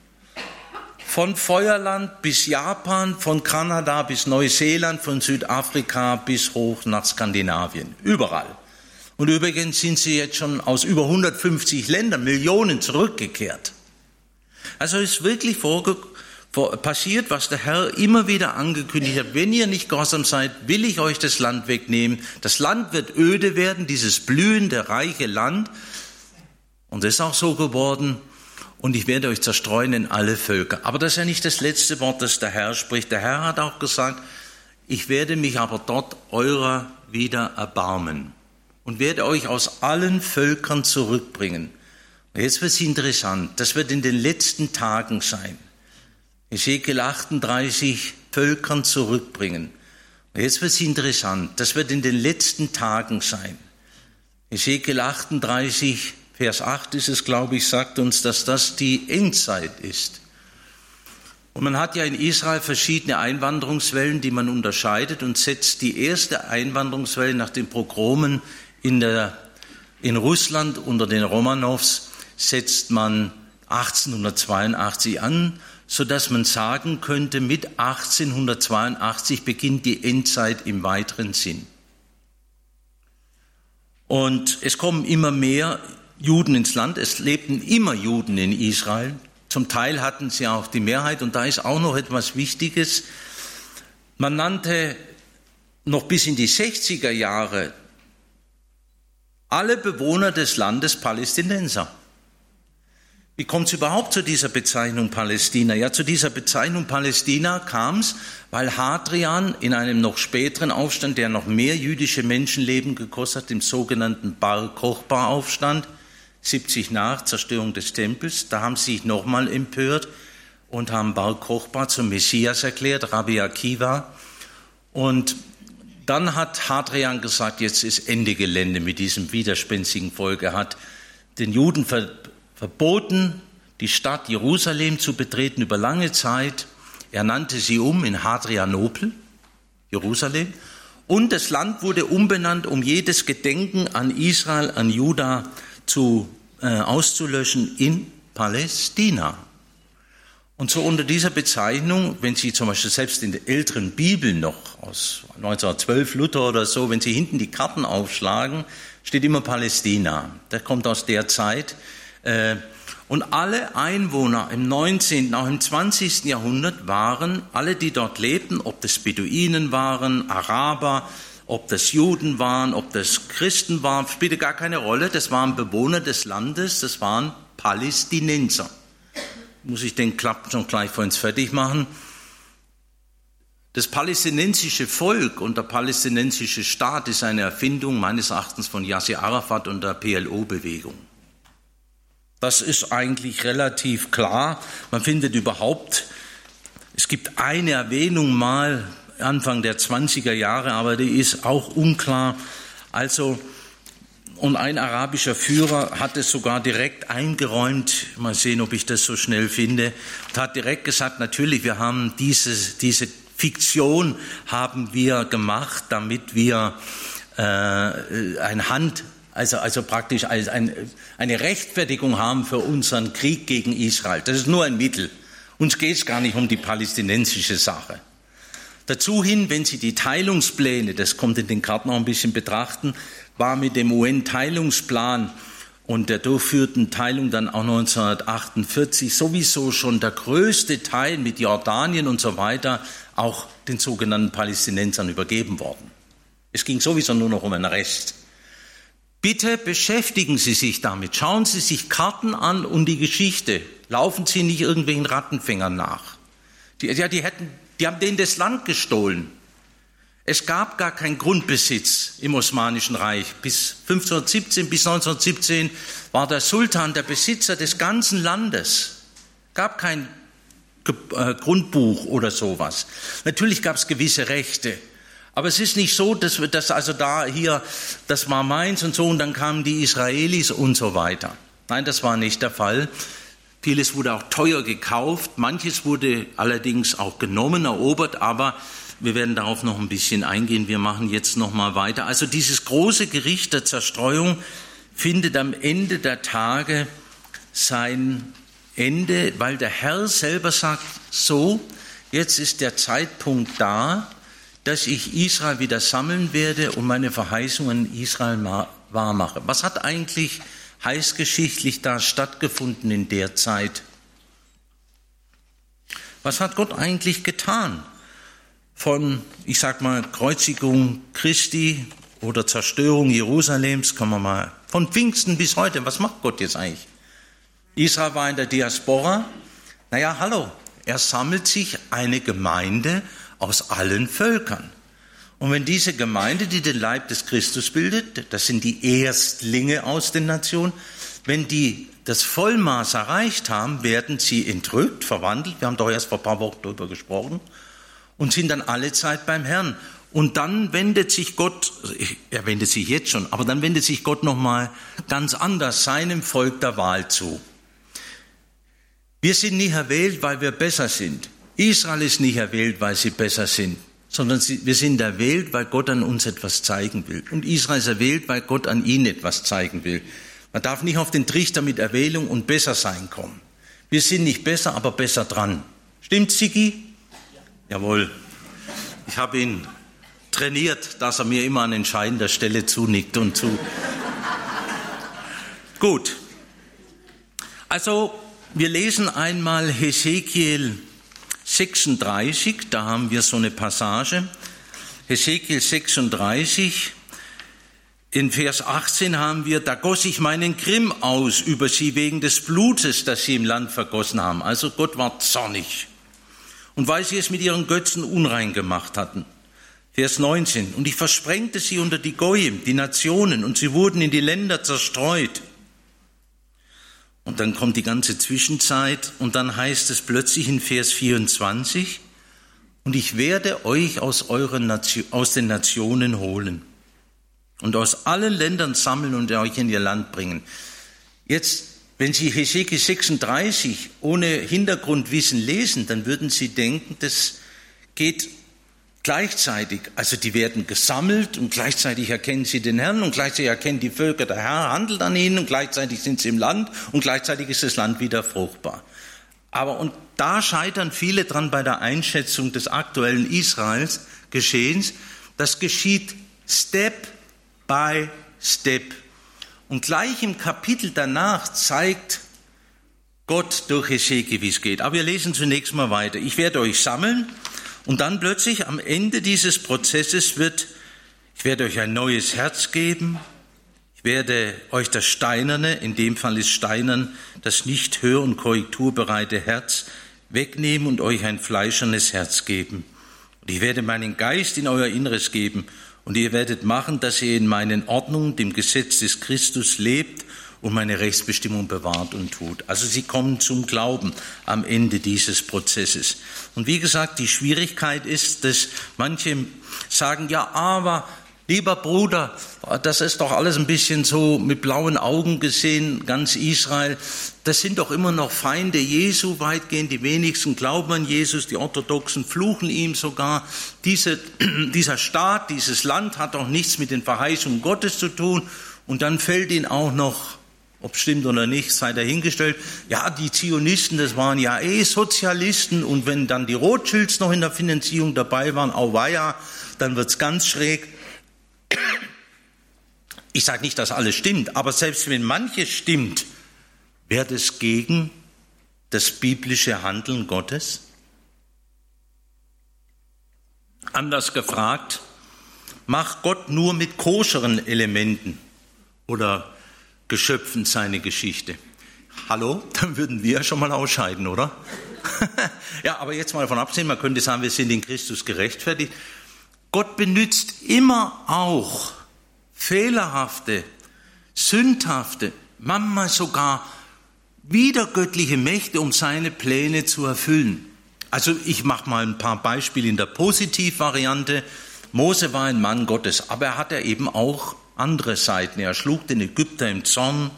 Von Feuerland bis Japan, von Kanada bis Neuseeland, von Südafrika bis hoch nach Skandinavien. Überall. Und übrigens sind sie jetzt schon aus über 150 Ländern, Millionen zurückgekehrt. Also ist wirklich passiert, was der Herr immer wieder angekündigt hat. Wenn ihr nicht gehorsam seid, will ich euch das Land wegnehmen. Das Land wird öde werden, dieses blühende, reiche Land. Und das ist auch so geworden. Und ich werde euch zerstreuen in alle Völker. Aber das ist ja nicht das letzte Wort, das der Herr spricht. Der Herr hat auch gesagt, ich werde mich aber dort eurer wieder erbarmen und werde euch aus allen Völkern zurückbringen. Und jetzt wird es interessant. Das wird in den letzten Tagen sein. Ezekiel 38 Völkern zurückbringen. Und jetzt wird es interessant. Das wird in den letzten Tagen sein. Ezekiel 38 Vers 8 ist es, glaube ich, sagt uns, dass das die Endzeit ist. Und man hat ja in Israel verschiedene Einwanderungswellen, die man unterscheidet und setzt die erste Einwanderungswelle nach den Pogromen in, der, in Russland unter den Romanows, setzt man 1882 an, so dass man sagen könnte, mit 1882 beginnt die Endzeit im weiteren Sinn. Und es kommen immer mehr Juden ins Land. Es lebten immer Juden in Israel. Zum Teil hatten sie auch die Mehrheit. Und da ist auch noch etwas Wichtiges. Man nannte noch bis in die 60er Jahre alle Bewohner des Landes Palästinenser. Wie kommt es überhaupt zu dieser Bezeichnung Palästina? Ja, zu dieser Bezeichnung Palästina kam es, weil Hadrian in einem noch späteren Aufstand, der noch mehr jüdische Menschenleben gekostet hat, dem sogenannten Bar Kochba Aufstand, 70 nach Zerstörung des Tempels, da haben sie sich nochmal empört und haben Bar Kochba zum Messias erklärt, Rabbi Akiva. Und dann hat Hadrian gesagt, jetzt ist Ende Gelände mit diesem widerspenstigen Volk. Er hat den Juden ver verboten, die Stadt Jerusalem zu betreten über lange Zeit. Er nannte sie um in Hadrianopel, Jerusalem. Und das Land wurde umbenannt, um jedes Gedenken an Israel, an Juda zu, äh, auszulöschen in Palästina. Und so unter dieser Bezeichnung, wenn Sie zum Beispiel selbst in der älteren Bibel noch aus 1912 Luther oder so, wenn Sie hinten die Karten aufschlagen, steht immer Palästina. Der kommt aus der Zeit. Äh, und alle Einwohner im 19., auch im 20. Jahrhundert waren, alle, die dort lebten, ob das Beduinen waren, Araber, ob das Juden waren, ob das Christen waren, spielte gar keine Rolle. Das waren Bewohner des Landes, das waren Palästinenser. Muss ich den Klapp schon gleich vor uns fertig machen. Das palästinensische Volk und der palästinensische Staat ist eine Erfindung meines Erachtens von Yasser Arafat und der PLO-Bewegung. Das ist eigentlich relativ klar. Man findet überhaupt, es gibt eine Erwähnung mal Anfang der 20er Jahre, aber die ist auch unklar. Also, und ein arabischer Führer hat es sogar direkt eingeräumt, mal sehen, ob ich das so schnell finde, und hat direkt gesagt, natürlich, wir haben diese, diese Fiktion haben wir gemacht, damit wir äh, ein Hand, also, also praktisch als ein, eine Rechtfertigung haben für unseren Krieg gegen Israel. Das ist nur ein Mittel. Uns geht es gar nicht um die palästinensische Sache. Dazu hin, wenn Sie die Teilungspläne, das kommt in den Karten noch ein bisschen betrachten, war mit dem UN-Teilungsplan und der durchführten Teilung dann auch 1948 sowieso schon der größte Teil mit Jordanien und so weiter auch den sogenannten Palästinensern übergeben worden. Es ging sowieso nur noch um einen Rest. Bitte beschäftigen Sie sich damit. Schauen Sie sich Karten an und die Geschichte. Laufen Sie nicht irgendwelchen Rattenfängern nach. Die, ja, die hätten Die haben denen das Land gestohlen. Es gab gar keinen Grundbesitz im Osmanischen Reich. Bis 1517, bis 1917 war der Sultan der Besitzer des ganzen Landes. Gab kein äh, Grundbuch oder sowas. Natürlich gab es gewisse Rechte. Aber es ist nicht so, dass, dass also da hier, das war meins und so und dann kamen die Israelis und so weiter. Nein, das war nicht der Fall. Vieles wurde auch teuer gekauft, manches wurde allerdings auch genommen, erobert, aber wir werden darauf noch ein bisschen eingehen. Wir machen jetzt noch mal weiter. Also dieses große Gericht der Zerstreuung findet am Ende der Tage sein Ende, weil der Herr selber sagt, so, jetzt ist der Zeitpunkt da, dass ich Israel wieder sammeln werde und meine Verheißungen Israel wahrmache. Was hat eigentlich heißgeschichtlich da stattgefunden in der Zeit? Was hat Gott eigentlich getan? von, ich sag mal, Kreuzigung Christi oder Zerstörung Jerusalems, kann man mal, von Pfingsten bis heute, was macht Gott jetzt eigentlich? Israel war in der Diaspora. Naja, hallo, er sammelt sich eine Gemeinde aus allen Völkern. Und wenn diese Gemeinde, die den Leib des Christus bildet, das sind die Erstlinge aus den Nationen, wenn die das Vollmaß erreicht haben, werden sie entrückt, verwandelt. Wir haben doch erst vor ein paar Wochen darüber gesprochen und sind dann alle Zeit beim Herrn. Und dann wendet sich Gott, er wendet sich jetzt schon, aber dann wendet sich Gott nochmal ganz anders seinem Volk der Wahl zu. Wir sind nicht erwählt, weil wir besser sind. Israel ist nicht erwählt, weil sie besser sind, sondern wir sind erwählt, weil Gott an uns etwas zeigen will. Und Israel ist erwählt, weil Gott an ihnen etwas zeigen will. Man darf nicht auf den Trichter mit Erwählung und Bessersein kommen. Wir sind nicht besser, aber besser dran. Stimmt, Sigi? Jawohl. Ich habe ihn trainiert, dass er mir immer an entscheidender Stelle zunickt und zu. Gut. Also, wir lesen einmal Hesekiel 36, da haben wir so eine Passage. Hesekiel 36, in Vers 18 haben wir, da goss ich meinen Grimm aus über sie wegen des Blutes, das sie im Land vergossen haben. Also Gott war zornig und weil sie es mit ihren Götzen unrein gemacht hatten. Vers 19. Und ich versprengte sie unter die Goyim, die Nationen, und sie wurden in die Länder zerstreut. Und dann kommt die ganze Zwischenzeit und dann heißt es plötzlich in Vers 24, und ich werde euch aus, euren Nation, aus den Nationen holen und aus allen Ländern sammeln und euch in ihr Land bringen. Jetzt wenn Sie Hesekiel 36 ohne Hintergrundwissen lesen, dann würden Sie denken, das geht gleichzeitig. Also die werden gesammelt und gleichzeitig erkennen sie den Herrn und gleichzeitig erkennen die Völker, der Herr handelt an ihnen und gleichzeitig sind sie im Land und gleichzeitig ist das Land wieder fruchtbar. Aber und da scheitern viele dran bei der Einschätzung des aktuellen Israels Geschehens. Das geschieht Step by Step. Und gleich im Kapitel danach zeigt Gott durch Hesekiel, wie es geht. Aber wir lesen zunächst mal weiter. Ich werde euch sammeln und dann plötzlich am Ende dieses Prozesses wird, ich werde euch ein neues Herz geben. Ich werde euch das steinerne, in dem Fall ist steinern, das nicht hör- und korrekturbereite Herz wegnehmen und euch ein fleischernes Herz geben. Und ich werde meinen Geist in euer Inneres geben und ihr werdet machen, dass ihr in meinen Ordnungen, dem Gesetz des Christus lebt und meine Rechtsbestimmung bewahrt und tut. Also sie kommen zum Glauben am Ende dieses Prozesses. Und wie gesagt, die Schwierigkeit ist, dass manche sagen, ja, aber Lieber Bruder, das ist doch alles ein bisschen so mit blauen Augen gesehen, ganz Israel. Das sind doch immer noch Feinde Jesu weitgehend. Die wenigsten glauben an Jesus, die Orthodoxen fluchen ihm sogar. Diese, dieser Staat, dieses Land hat doch nichts mit den Verheißungen Gottes zu tun. Und dann fällt ihnen auch noch, ob stimmt oder nicht, sei dahingestellt, ja, die Zionisten, das waren ja eh Sozialisten. Und wenn dann die Rothschilds noch in der Finanzierung dabei waren, auweia, dann wird's ganz schräg. Ich sage nicht, dass alles stimmt, aber selbst wenn manches stimmt, wäre das gegen das biblische Handeln Gottes? Anders gefragt, macht Gott nur mit koscheren Elementen oder Geschöpfen seine Geschichte? Hallo? Dann würden wir schon mal ausscheiden, oder? ja, aber jetzt mal davon absehen, man könnte sagen, wir sind in Christus gerechtfertigt. Gott benützt immer auch fehlerhafte, sündhafte, manchmal sogar wiedergöttliche Mächte, um seine Pläne zu erfüllen. Also ich mache mal ein paar Beispiele in der Positivvariante. Mose war ein Mann Gottes, aber er hatte eben auch andere Seiten. Er schlug den Ägypter im Zorn.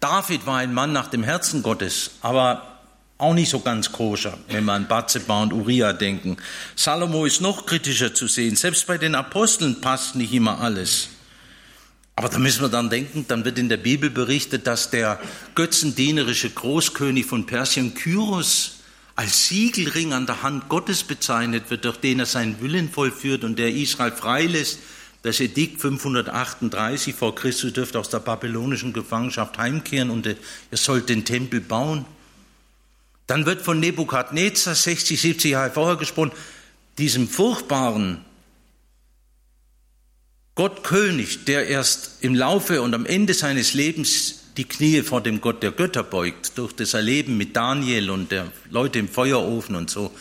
David war ein Mann nach dem Herzen Gottes, aber auch nicht so ganz koscher, wenn wir an Batzeba und Uriah denken. Salomo ist noch kritischer zu sehen. Selbst bei den Aposteln passt nicht immer alles. Aber da müssen wir dann denken, dann wird in der Bibel berichtet, dass der götzendienerische Großkönig von Persien Kyros als Siegelring an der Hand Gottes bezeichnet wird, durch den er seinen Willen vollführt und der Israel freilässt. Das Edikt 538 vor Christus dürfte aus der babylonischen Gefangenschaft heimkehren und ihr sollt den Tempel bauen. Dann wird von Nebukadnezar 60, 70 Jahre vorher gesprochen, diesem furchtbaren Gott König, der erst im Laufe und am Ende seines Lebens die Knie vor dem Gott der Götter beugt, durch das Erleben mit Daniel und der Leute im Feuerofen und so.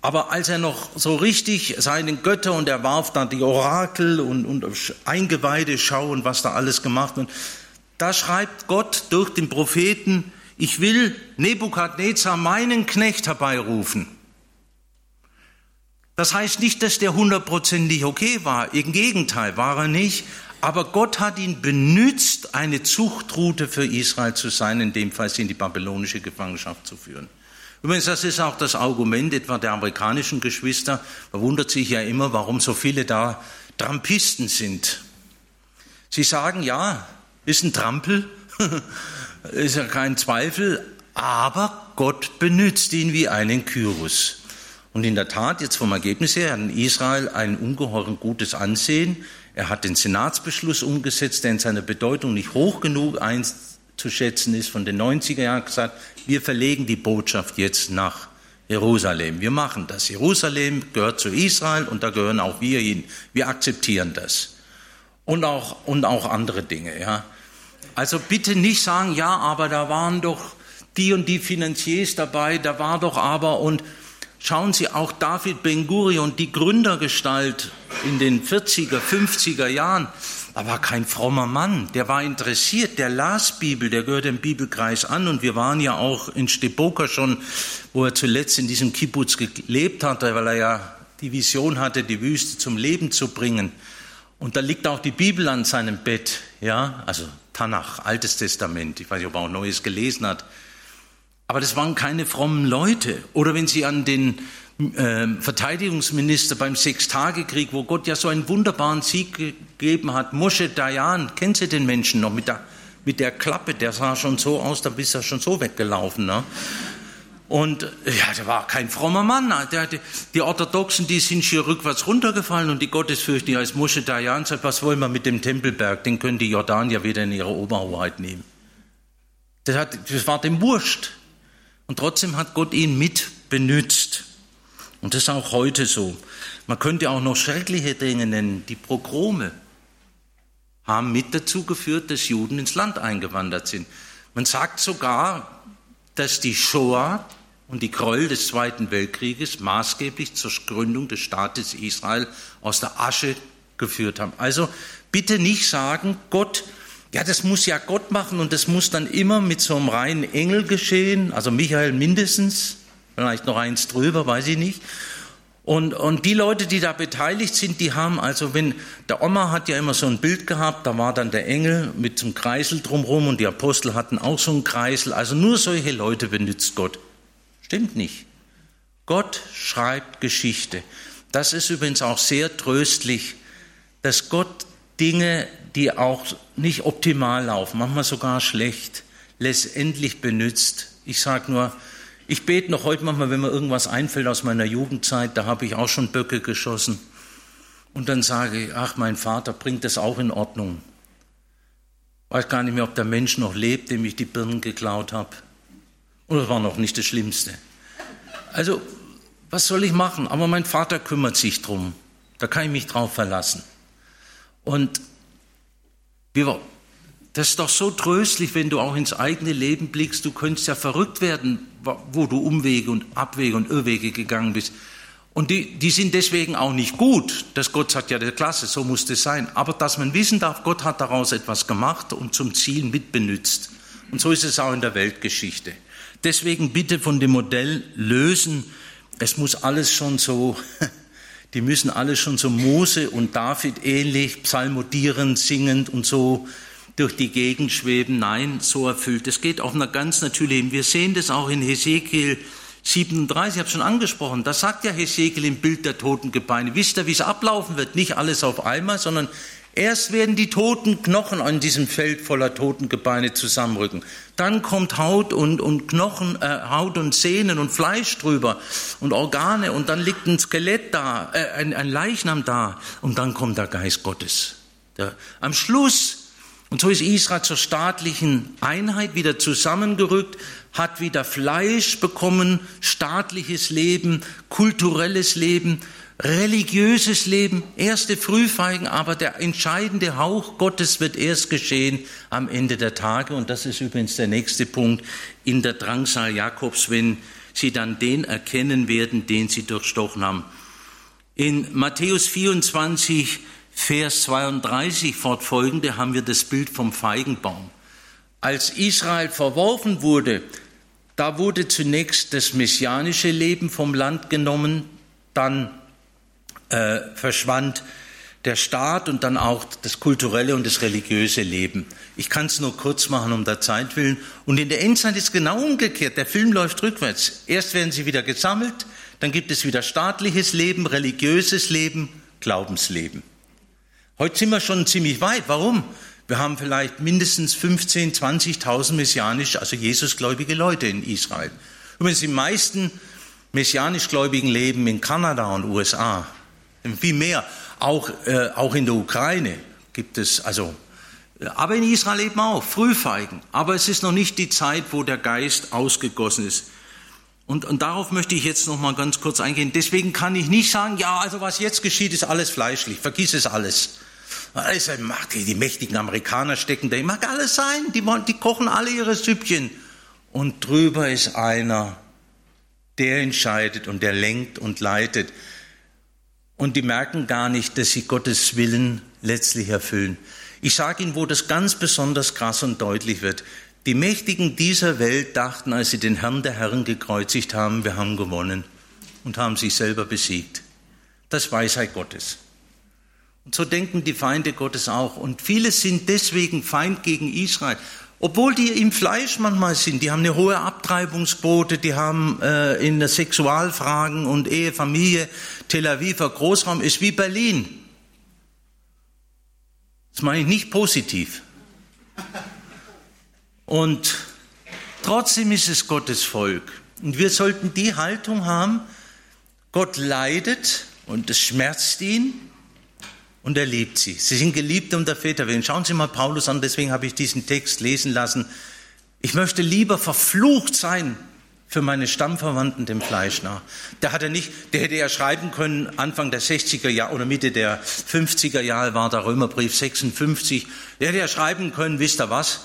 Aber als er noch so richtig seinen Götter und er warf da die Orakel und, und Eingeweide schauen, was da alles gemacht wird, da schreibt Gott durch den Propheten, ich will Nebukadnezar meinen Knecht herbeirufen. Das heißt nicht, dass der hundertprozentig okay war. Im Gegenteil war er nicht. Aber Gott hat ihn benützt, eine Zuchtroute für Israel zu sein, in dem Fall sie in die babylonische Gefangenschaft zu führen. Übrigens, das ist auch das Argument etwa der amerikanischen Geschwister. Man wundert sich ja immer, warum so viele da Trampisten sind. Sie sagen, ja, ist ein Trampel, ist ja kein Zweifel, aber Gott benützt ihn wie einen Kyrus. Und in der Tat, jetzt vom Ergebnis her, hat Israel ein ungeheuren gutes Ansehen. Er hat den Senatsbeschluss umgesetzt, der in seiner Bedeutung nicht hoch genug einzuschätzen ist, von den 90er Jahren gesagt, wir verlegen die Botschaft jetzt nach Jerusalem. Wir machen das. Jerusalem gehört zu Israel und da gehören auch wir hin. Wir akzeptieren das. Und auch, und auch andere Dinge, ja. Also bitte nicht sagen, ja, aber da waren doch die und die Finanziers dabei, da war doch aber und Schauen Sie auch David Ben-Gurion, die Gründergestalt in den 40er, 50er Jahren. Er war kein frommer Mann, der war interessiert, der las Bibel, der gehört dem Bibelkreis an und wir waren ja auch in Steboka schon, wo er zuletzt in diesem Kibbutz gelebt hatte, weil er ja die Vision hatte, die Wüste zum Leben zu bringen. Und da liegt auch die Bibel an seinem Bett, ja, also Tanach, Altes Testament. Ich weiß nicht, ob er auch Neues gelesen hat. Aber das waren keine frommen Leute. Oder wenn Sie an den äh, Verteidigungsminister beim Sechstagekrieg, wo Gott ja so einen wunderbaren Sieg gegeben hat, Moshe Dayan, kennen Sie den Menschen noch mit der, mit der Klappe? Der sah schon so aus, da bist du schon so weggelaufen. Ne? Und ja, der war kein frommer Mann. Der, die, die Orthodoxen, die sind hier rückwärts runtergefallen und die Gottesfürchtigen als Moshe Dayan sagt, was wollen wir mit dem Tempelberg? Den können die Jordanier wieder in ihre Oberhoheit nehmen. Das, hat, das war dem wurscht. Und trotzdem hat Gott ihn mit benützt. Und das ist auch heute so. Man könnte auch noch schreckliche Dinge nennen. Die Progrome haben mit dazu geführt, dass Juden ins Land eingewandert sind. Man sagt sogar, dass die Shoah und die Gräuel des Zweiten Weltkrieges maßgeblich zur Gründung des Staates Israel aus der Asche geführt haben. Also bitte nicht sagen, Gott ja, das muss ja Gott machen und das muss dann immer mit so einem reinen Engel geschehen, also Michael mindestens, vielleicht noch eins drüber, weiß ich nicht. Und, und die Leute, die da beteiligt sind, die haben also, wenn der Oma hat ja immer so ein Bild gehabt, da war dann der Engel mit so einem Kreisel drumherum und die Apostel hatten auch so einen Kreisel. Also nur solche Leute benutzt Gott. Stimmt nicht. Gott schreibt Geschichte. Das ist übrigens auch sehr tröstlich, dass Gott Dinge, die auch nicht optimal laufen, manchmal sogar schlecht, letztendlich benützt. Ich sage nur, ich bete noch heute manchmal, wenn mir irgendwas einfällt aus meiner Jugendzeit, da habe ich auch schon Böcke geschossen. Und dann sage ich, ach, mein Vater bringt das auch in Ordnung. Weiß gar nicht mehr, ob der Mensch noch lebt, dem ich die Birnen geklaut habe. Und das war noch nicht das Schlimmste. Also, was soll ich machen? Aber mein Vater kümmert sich drum. Da kann ich mich drauf verlassen. Und wir, Das ist doch so tröstlich, wenn du auch ins eigene Leben blickst. Du könntest ja verrückt werden, wo du Umwege und Abwege und Irrwege gegangen bist. Und die, die sind deswegen auch nicht gut. Das Gott sagt ja, der Klasse, so muss das sein. Aber dass man wissen darf, Gott hat daraus etwas gemacht und zum Ziel mitbenützt. Und so ist es auch in der Weltgeschichte. Deswegen bitte von dem Modell lösen. Es muss alles schon so, die müssen alles schon so Mose und David ähnlich, psalmodierend, singend und so durch die Gegend schweben. Nein, so erfüllt. Es geht auf einer ganz natürlichen. Wir sehen das auch in Hesekiel 37, ich habe schon angesprochen, da sagt ja Hesekiel im Bild der toten Gebeine, wisst ihr, wie es ablaufen wird? Nicht alles auf einmal, sondern erst werden die toten Knochen an diesem Feld voller toten Gebeine zusammenrücken. Dann kommt Haut und, und Knochen, äh, Haut und Sehnen und Fleisch drüber und Organe und dann liegt ein Skelett da, äh, ein, ein Leichnam da und dann kommt der Geist Gottes. Der, am Schluss und so ist Israel zur staatlichen Einheit wieder zusammengerückt, hat wieder Fleisch bekommen, staatliches Leben, kulturelles Leben, religiöses Leben, erste Frühfeigen, aber der entscheidende Hauch Gottes wird erst geschehen am Ende der Tage. Und das ist übrigens der nächste Punkt in der Drangsal Jakobs, wenn sie dann den erkennen werden, den sie durchstochen haben. In Matthäus 24 Vers 32 fortfolgende haben wir das Bild vom Feigenbaum. Als Israel verworfen wurde, da wurde zunächst das messianische Leben vom Land genommen, dann äh, verschwand der Staat und dann auch das kulturelle und das religiöse Leben. Ich kann es nur kurz machen um der Zeit willen. Und in der Endzeit ist genau umgekehrt. Der Film läuft rückwärts. Erst werden sie wieder gesammelt, dann gibt es wieder staatliches Leben, religiöses Leben, Glaubensleben. Heute sind wir schon ziemlich weit. Warum? Wir haben vielleicht mindestens 15, 20.000 messianisch, also Jesusgläubige Leute in Israel. Übrigens, die meisten messianischgläubigen leben in Kanada und USA. Viel mehr. Auch, äh, auch in der Ukraine gibt es, also, äh, aber in Israel eben auch, Frühfeigen. Aber es ist noch nicht die Zeit, wo der Geist ausgegossen ist. Und, und darauf möchte ich jetzt noch mal ganz kurz eingehen. Deswegen kann ich nicht sagen, ja, also was jetzt geschieht, ist alles fleischlich. Vergiss es alles. Also, die, die mächtigen Amerikaner stecken da, mag alles sein, die, die kochen alle ihre Süppchen. Und drüber ist einer, der entscheidet und der lenkt und leitet. Und die merken gar nicht, dass sie Gottes Willen letztlich erfüllen. Ich sage Ihnen, wo das ganz besonders krass und deutlich wird. Die Mächtigen dieser Welt dachten, als sie den Herrn der Herren gekreuzigt haben, wir haben gewonnen und haben sich selber besiegt. Das Weisheit Gottes. Und so denken die Feinde Gottes auch. Und viele sind deswegen Feind gegen Israel. Obwohl die im Fleisch manchmal sind, die haben eine hohe Abtreibungsquote, die haben äh, in der Sexualfragen und Ehe, Familie, Tel Aviver Großraum ist wie Berlin. Das meine ich nicht positiv. Und trotzdem ist es Gottes Volk. Und wir sollten die Haltung haben, Gott leidet und es schmerzt ihn, und er liebt sie. Sie sind geliebt um der Väter willen. Schauen Sie mal Paulus an, deswegen habe ich diesen Text lesen lassen. Ich möchte lieber verflucht sein für meine Stammverwandten dem Fleisch nach. Der hat er nicht, der hätte er schreiben können, Anfang der 60er Jahre oder Mitte der 50er Jahre war der Römerbrief 56. Der hätte er schreiben können, wisst ihr was?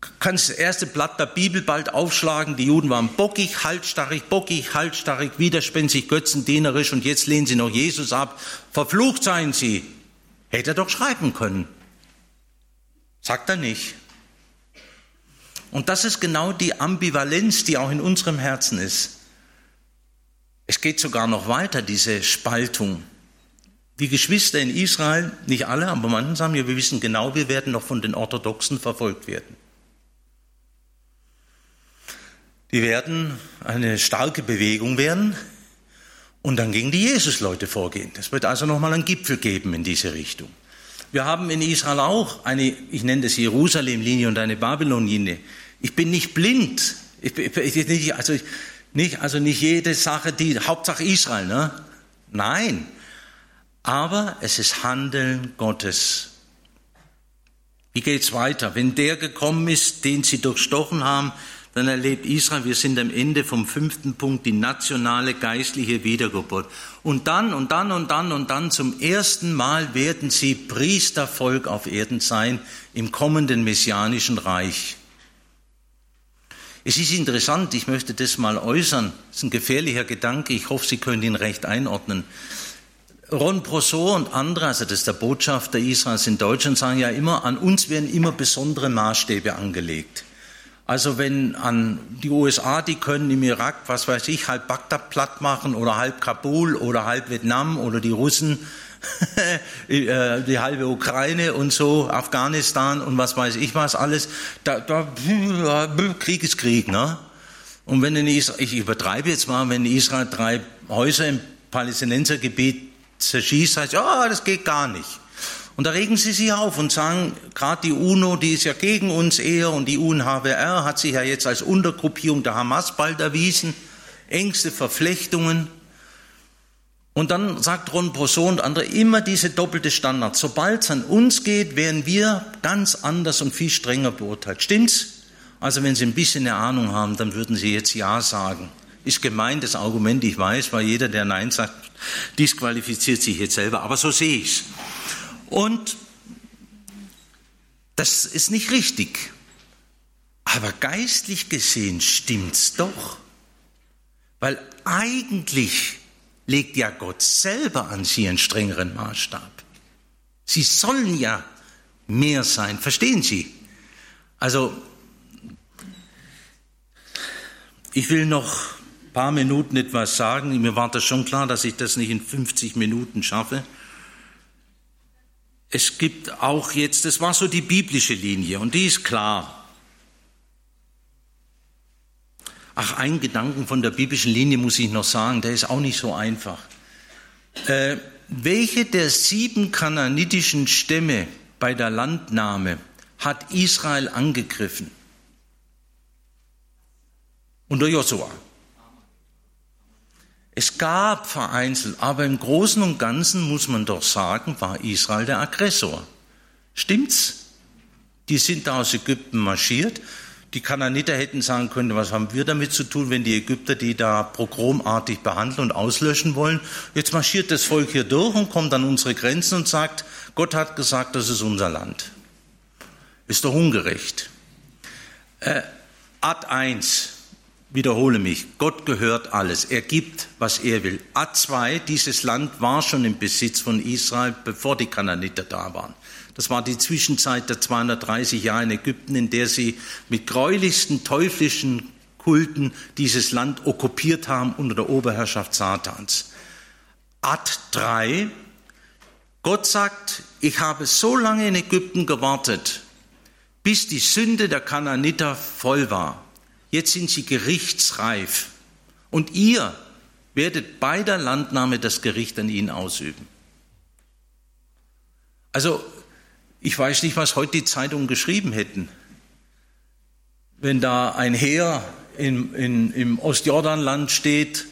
Kannst das erste Blatt der Bibel bald aufschlagen. Die Juden waren bockig, haltstarrig, bockig, haltstarrig, widerspenstig, götzendienerisch und jetzt lehnen sie noch Jesus ab. Verflucht seien sie. Hätte er doch schreiben können. Sagt er nicht. Und das ist genau die Ambivalenz, die auch in unserem Herzen ist. Es geht sogar noch weiter, diese Spaltung. Die Geschwister in Israel, nicht alle, aber manche sagen, wir wissen genau, wir werden noch von den Orthodoxen verfolgt werden. Die werden eine starke Bewegung werden und dann gegen die Jesusleute vorgehen. Es wird also nochmal einen Gipfel geben in diese Richtung. Wir haben in Israel auch eine, ich nenne das Jerusalem-Linie und eine Babylon-Linie. Ich bin nicht blind. Ich, ich, ich, also, nicht, also nicht jede Sache, die Hauptsache Israel, ne? Nein. Aber es ist Handeln Gottes. Wie geht's weiter? Wenn der gekommen ist, den sie durchstochen haben, dann erlebt Israel, wir sind am Ende vom fünften Punkt, die nationale geistliche Wiedergeburt. Und dann und dann und dann und dann zum ersten Mal werden sie Priestervolk auf Erden sein im kommenden messianischen Reich. Es ist interessant, ich möchte das mal äußern. Das ist ein gefährlicher Gedanke. Ich hoffe, Sie können ihn recht einordnen. Ron Brosseau und andere, also das ist der Botschafter Israels in Deutschland, sagen ja immer, an uns werden immer besondere Maßstäbe angelegt. Also wenn an die USA, die können im Irak, was weiß ich, halb Bagdad platt machen oder halb Kabul oder halb Vietnam oder die Russen äh, die halbe Ukraine und so, Afghanistan und was weiß ich was alles, da, da Krieg ist Krieg, ne? Und wenn in Israel, ich übertreibe jetzt mal, wenn Israel drei Häuser im Palästinensergebiet zerschießt, heißt, ja, oh, das geht gar nicht. Und da regen sie sich auf und sagen, gerade die UNO, die ist ja gegen uns eher und die UNHWR hat sich ja jetzt als Untergruppierung der Hamas bald erwiesen, engste Verflechtungen. Und dann sagt Ron Brosson und andere immer diese doppelte Standard. Sobald es an uns geht, werden wir ganz anders und viel strenger beurteilt. Stimmt's? Also wenn Sie ein bisschen eine Ahnung haben, dann würden Sie jetzt Ja sagen. Ist gemein das Argument, ich weiß, weil jeder, der Nein sagt, disqualifiziert sich jetzt selber. Aber so sehe ich's. Und das ist nicht richtig. Aber geistlich gesehen stimmt's doch. Weil eigentlich legt ja Gott selber an sie einen strengeren Maßstab. Sie sollen ja mehr sein, verstehen Sie? Also, ich will noch ein paar Minuten etwas sagen. Mir war das schon klar, dass ich das nicht in 50 Minuten schaffe. Es gibt auch jetzt, das war so die biblische Linie und die ist klar. Ach, ein Gedanken von der biblischen Linie muss ich noch sagen, der ist auch nicht so einfach. Äh, welche der sieben kananitischen Stämme bei der Landnahme hat Israel angegriffen? Unter Josua. Es gab vereinzelt, aber im Großen und Ganzen muss man doch sagen, war Israel der Aggressor. Stimmt's? Die sind da aus Ägypten marschiert die Kananiter hätten sagen können, was haben wir damit zu tun, wenn die Ägypter die da pogromartig behandeln und auslöschen wollen. Jetzt marschiert das Volk hier durch und kommt an unsere Grenzen und sagt, Gott hat gesagt, das ist unser Land. Ist doch ungerecht. Äh, Ad 1, wiederhole mich, Gott gehört alles. Er gibt, was er will. Ad 2, dieses Land war schon im Besitz von Israel, bevor die Kananiter da waren. Das war die Zwischenzeit der 230 Jahre in Ägypten, in der sie mit gräulichsten teuflischen Kulten dieses Land okkupiert haben unter der Oberherrschaft Satans. Ad 3. Gott sagt, ich habe so lange in Ägypten gewartet, bis die Sünde der Kananiter voll war. Jetzt sind sie gerichtsreif. Und ihr werdet bei der Landnahme das Gericht an ihnen ausüben. Also ich weiß nicht, was heute die Zeitungen geschrieben hätten, wenn da ein Heer in, in, im Ostjordanland steht,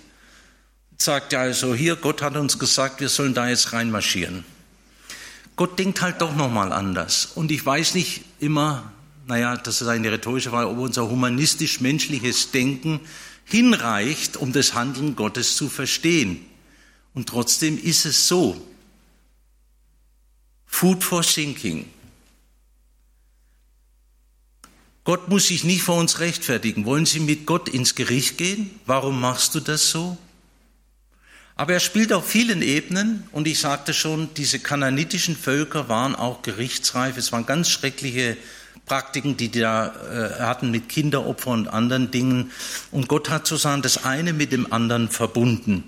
sagt ja also hier, Gott hat uns gesagt, wir sollen da jetzt reinmarschieren. Gott denkt halt doch nochmal anders. Und ich weiß nicht immer, naja, das ist eine rhetorische Frage, ob unser humanistisch-menschliches Denken hinreicht, um das Handeln Gottes zu verstehen. Und trotzdem ist es so, Food for Thinking. Gott muss sich nicht vor uns rechtfertigen. Wollen Sie mit Gott ins Gericht gehen? Warum machst du das so? Aber er spielt auf vielen Ebenen und ich sagte schon, diese kananitischen Völker waren auch gerichtsreif. Es waren ganz schreckliche Praktiken, die die da äh, hatten mit Kinderopfern und anderen Dingen. Und Gott hat sozusagen das eine mit dem anderen verbunden.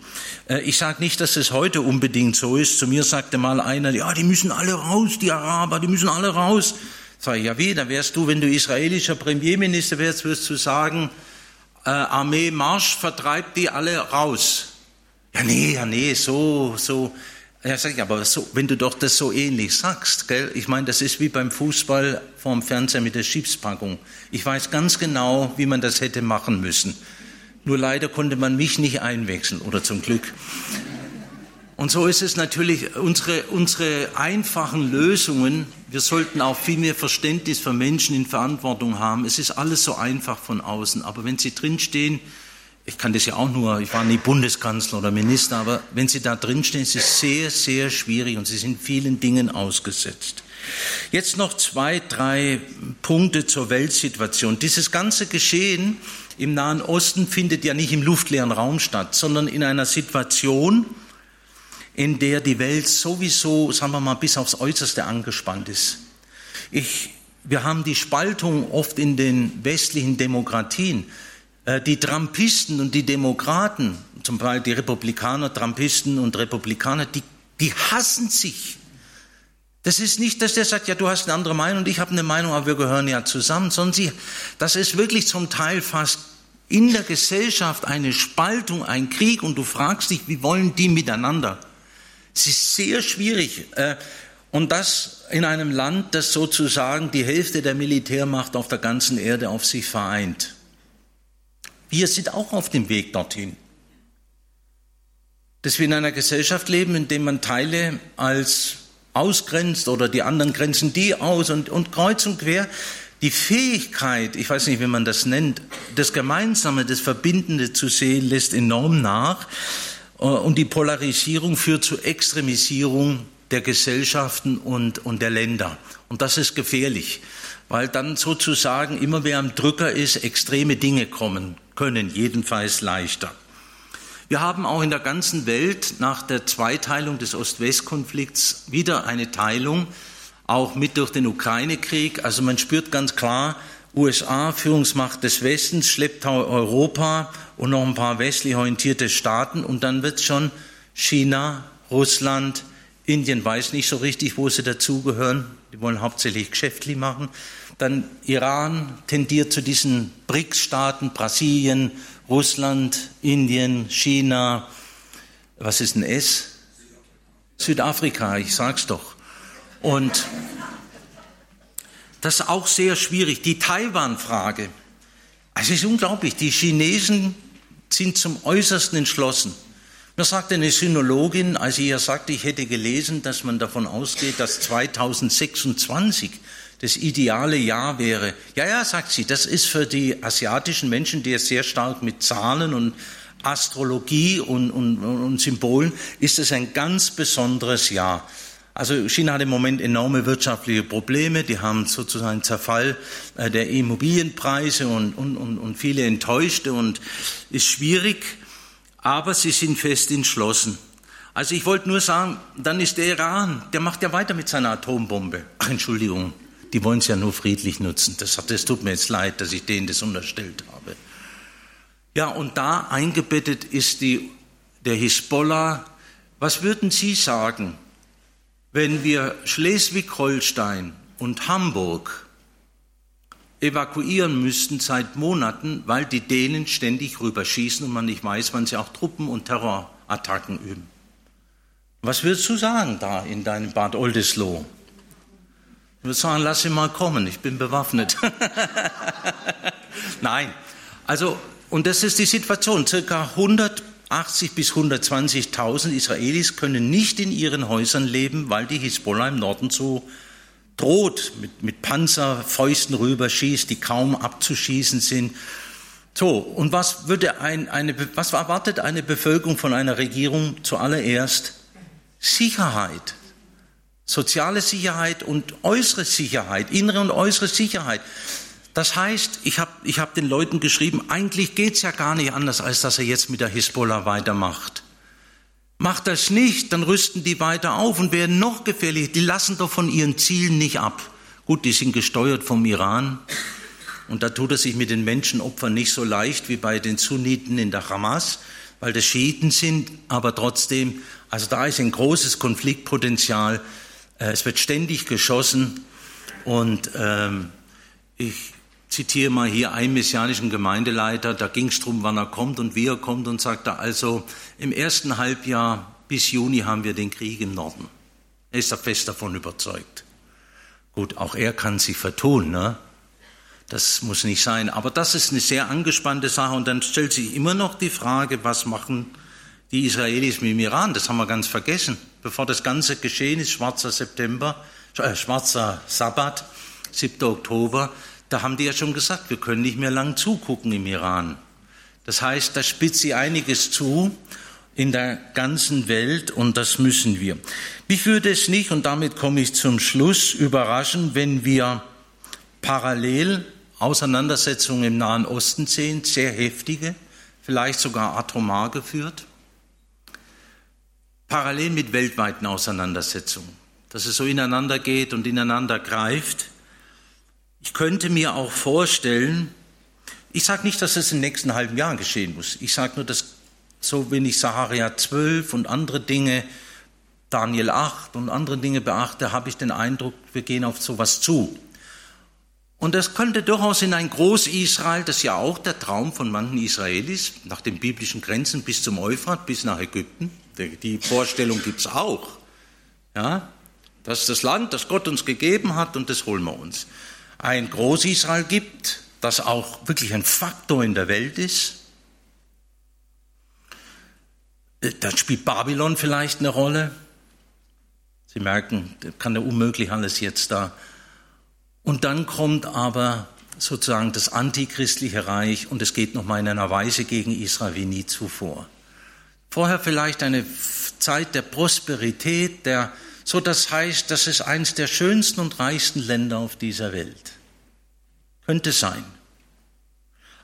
Äh, ich sage nicht, dass es heute unbedingt so ist. Zu mir sagte mal einer, ja, die müssen alle raus, die Araber, die müssen alle raus. Sag ich, ja wie, dann wärst du, wenn du israelischer Premierminister wärst, wirst du sagen, äh, Armee Marsch, vertreibt die alle raus. Ja, nee, ja, nee, so, so. Ja, sag ich, aber so, wenn du doch das so ähnlich sagst, gell? ich meine, das ist wie beim Fußball vorm Fernseher mit der Schiffspackung. Ich weiß ganz genau, wie man das hätte machen müssen. Nur leider konnte man mich nicht einwechseln, oder zum Glück. Und so ist es natürlich, unsere, unsere einfachen Lösungen, wir sollten auch viel mehr Verständnis für Menschen in Verantwortung haben. Es ist alles so einfach von außen, aber wenn Sie drinstehen, ich kann das ja auch nur, ich war nie Bundeskanzler oder Minister, aber wenn Sie da drinstehen, ist es sehr, sehr schwierig und Sie sind vielen Dingen ausgesetzt. Jetzt noch zwei, drei Punkte zur Weltsituation. Dieses ganze Geschehen im Nahen Osten findet ja nicht im luftleeren Raum statt, sondern in einer Situation, in der die Welt sowieso, sagen wir mal, bis aufs Äußerste angespannt ist. Ich, wir haben die Spaltung oft in den westlichen Demokratien. Äh, die Trumpisten und die Demokraten, zum Beispiel die Republikaner, Trumpisten und Republikaner, die, die hassen sich. Das ist nicht, dass der sagt, ja, du hast eine andere Meinung und ich habe eine Meinung, aber wir gehören ja zusammen, sondern sie, das ist wirklich zum Teil fast in der Gesellschaft eine Spaltung, ein Krieg und du fragst dich, wie wollen die miteinander? Es ist sehr schwierig. Äh, und das in einem Land, das sozusagen die Hälfte der Militärmacht auf der ganzen Erde auf sich vereint. Wir sind auch auf dem Weg dorthin. Dass wir in einer Gesellschaft leben, in der man Teile als ausgrenzt oder die anderen grenzen die aus und, und kreuz und quer. Die Fähigkeit, ich weiß nicht, wie man das nennt, das Gemeinsame, das Verbindende zu sehen, lässt enorm nach. Äh, und die Polarisierung führt zu Extremisierung der Gesellschaften und, und der Länder. Und das ist gefährlich, weil dann sozusagen immer wer am Drücker ist, extreme Dinge kommen können, jedenfalls leichter. Wir haben auch in der ganzen Welt nach der Zweiteilung des Ost-West-Konflikts wieder eine Teilung, auch mit durch den Ukraine-Krieg. Also man spürt ganz klar, USA, Führungsmacht des Westens, schleppt Europa und noch ein paar westlich orientierte Staaten und dann wird schon China, Russland, Indien weiß nicht so richtig, wo sie dazugehören. Die wollen hauptsächlich geschäftlich machen. Dann Iran tendiert zu diesen BRICS-Staaten, Brasilien, Russland, Indien, China. Was ist ein S? Südafrika, ich sag's doch. Und das ist auch sehr schwierig. Die Taiwan-Frage. Also es ist unglaublich. Die Chinesen sind zum Äußersten entschlossen. Mir sagte eine Synologin, als ich ihr sagte, ich hätte gelesen, dass man davon ausgeht, dass 2026 das ideale Jahr wäre. Ja, ja, sagt sie, das ist für die asiatischen Menschen, die es sehr stark mit Zahlen und Astrologie und, und, und Symbolen, ist es ein ganz besonderes Jahr. Also China hat im Moment enorme wirtschaftliche Probleme. Die haben sozusagen Zerfall äh, der Immobilienpreise und, und, und, und viele Enttäuschte und ist schwierig. Aber sie sind fest entschlossen. Also ich wollte nur sagen, dann ist der Iran, der macht ja weiter mit seiner Atombombe. Ach, Entschuldigung, die wollen es ja nur friedlich nutzen. Das, das tut mir jetzt leid, dass ich denen das unterstellt habe. Ja, und da eingebettet ist die, der Hisbollah. Was würden Sie sagen, wenn wir Schleswig-Holstein und Hamburg evakuieren müssten seit Monaten, weil die Dänen ständig rüberschießen und man nicht weiß, wann sie auch Truppen- und Terrorattacken üben. Was würdest du sagen da in deinem Bad Oldesloe? Ich würde sagen, lass ihn mal kommen, ich bin bewaffnet. Nein, also, und das ist die Situation. Circa 100 80 bis 120.000 Israelis können nicht in ihren Häusern leben, weil die Hisbollah im Norden so droht, mit, mit Panzerfäusten rüberschießt, die kaum abzuschießen sind. So, und was, würde ein, eine, was erwartet eine Bevölkerung von einer Regierung zuallererst? Sicherheit. Soziale Sicherheit und äußere Sicherheit, innere und äußere Sicherheit. Das heißt, ich habe ich hab den Leuten geschrieben, eigentlich geht's ja gar nicht anders, als dass er jetzt mit der Hisbollah weitermacht. Macht das nicht, dann rüsten die weiter auf und werden noch gefährlicher. Die lassen doch von ihren Zielen nicht ab. Gut, die sind gesteuert vom Iran. Und da tut es sich mit den Menschenopfern nicht so leicht wie bei den Sunniten in der Hamas, weil das Schiiten sind. Aber trotzdem, also da ist ein großes Konfliktpotenzial. Äh, es wird ständig geschossen. Und ähm, ich zitiere mal hier einen messianischen Gemeindeleiter, da ging es darum, wann er kommt und wie er kommt und sagte also, im ersten Halbjahr bis Juni haben wir den Krieg im Norden. Er ist da fest davon überzeugt. Gut, auch er kann sich vertun, ne? Das muss nicht sein. Aber das ist eine sehr angespannte Sache und dann stellt sich immer noch die Frage, was machen die Israelis mit dem Iran, das haben wir ganz vergessen. Bevor das Ganze geschehen ist, schwarzer September, äh, schwarzer Sabbat, 7. Oktober, da haben die ja schon gesagt, wir können nicht mehr lang zugucken im Iran. Das heißt, da spitzt sie einiges zu in der ganzen Welt und das müssen wir. Mich würde es nicht, und damit komme ich zum Schluss, überraschen, wenn wir parallel Auseinandersetzungen im Nahen Osten sehen, sehr heftige, vielleicht sogar atomar geführt, parallel mit weltweiten Auseinandersetzungen, dass es so ineinander geht und ineinander greift. Ich könnte mir auch vorstellen, ich sage nicht, dass es im nächsten halben Jahr geschehen muss. Ich sage nur, dass so wenn ich Saharia 12 und andere Dinge, Daniel 8 und andere Dinge beachte, habe ich den Eindruck, wir gehen auf sowas zu. Und das könnte durchaus in ein Groß-Israel, das ja auch der Traum von manchen Israelis, nach den biblischen Grenzen bis zum Euphrat, bis nach Ägypten, die Vorstellung gibt es auch. Ja, das ist das Land, das Gott uns gegeben hat und das holen wir uns. Ein Groß-Israel gibt, das auch wirklich ein Faktor in der Welt ist. Äh, da spielt Babylon vielleicht eine Rolle. Sie merken, kann ja unmöglich alles jetzt da. Und dann kommt aber sozusagen das antichristliche Reich und es geht nochmal in einer Weise gegen Israel wie nie zuvor. Vorher vielleicht eine Zeit der Prosperität, der, so das heißt, das ist eines der schönsten und reichsten Länder auf dieser Welt. Könnte sein.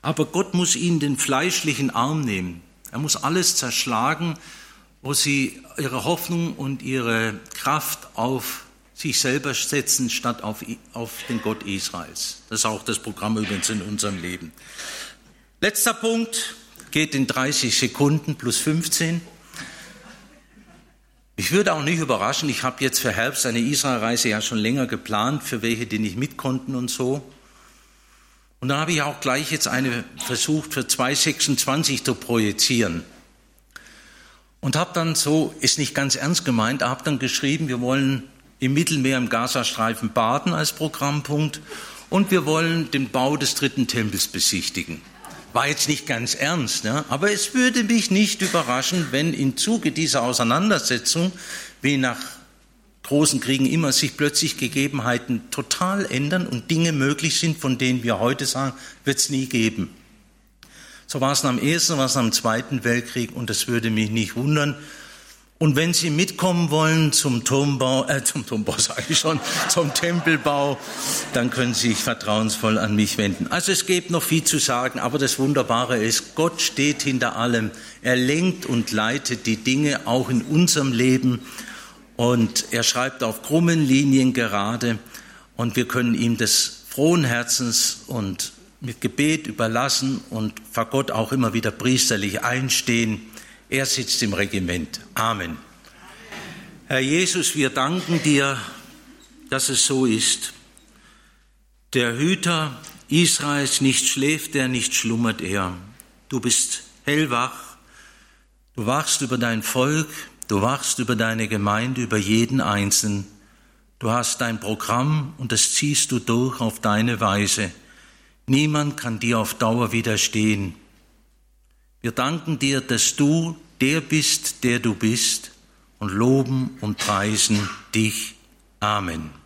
Aber Gott muss ihnen den fleischlichen Arm nehmen. Er muss alles zerschlagen, wo sie ihre Hoffnung und ihre Kraft auf sich selber setzen, statt auf, auf den Gott Israels. Das ist auch das Programm übrigens in unserem Leben. Letzter Punkt geht in 30 Sekunden plus 15. Ich würde auch nicht überraschen, ich habe jetzt für Herbst eine Israelreise ja schon länger geplant, für welche, die nicht mit konnten und so. Und da habe ich auch gleich jetzt eine versucht, für 2026 zu projizieren. Und habe dann so, ist nicht ganz ernst gemeint, habe dann geschrieben, wir wollen im Mittelmeer im Gazastreifen baden als Programmpunkt und wir wollen den Bau des dritten Tempels besichtigen. War jetzt nicht ganz ernst, ne? aber es würde mich nicht überraschen, wenn im Zuge dieser Auseinandersetzung, wie nach großen Kriegen immer sich plötzlich Gegebenheiten total ändern und Dinge möglich sind, von denen wir heute sagen, wird es nie geben. So war es am Ersten, war es am Zweiten Weltkrieg und das würde mich nicht wundern, und wenn Sie mitkommen wollen zum Turmbau, äh, zum Turmbau sage ich schon, zum Tempelbau, dann können Sie sich vertrauensvoll an mich wenden. Also es gibt noch viel zu sagen, aber das Wunderbare ist, Gott steht hinter allem. Er lenkt und leitet die Dinge auch in unserem Leben und er schreibt auf krummen Linien gerade und wir können ihm des frohen Herzens und mit Gebet überlassen und vor Gott auch immer wieder priesterlich einstehen er sitzt im Regiment. Amen. Herr Jesus, wir danken dir, dass es so ist. Der Hüter Israels nicht schläft er, nicht schlummert er. Du bist hellwach, du wachst über dein Volk, du wachst über deine Gemeinde, über jeden Einzelnen. Du hast dein Programm und das ziehst du durch auf deine Weise. Niemand kann dir auf Dauer widerstehen. Wir danken dir, dass du der bist, der du bist, und loben und preisen dich. Amen.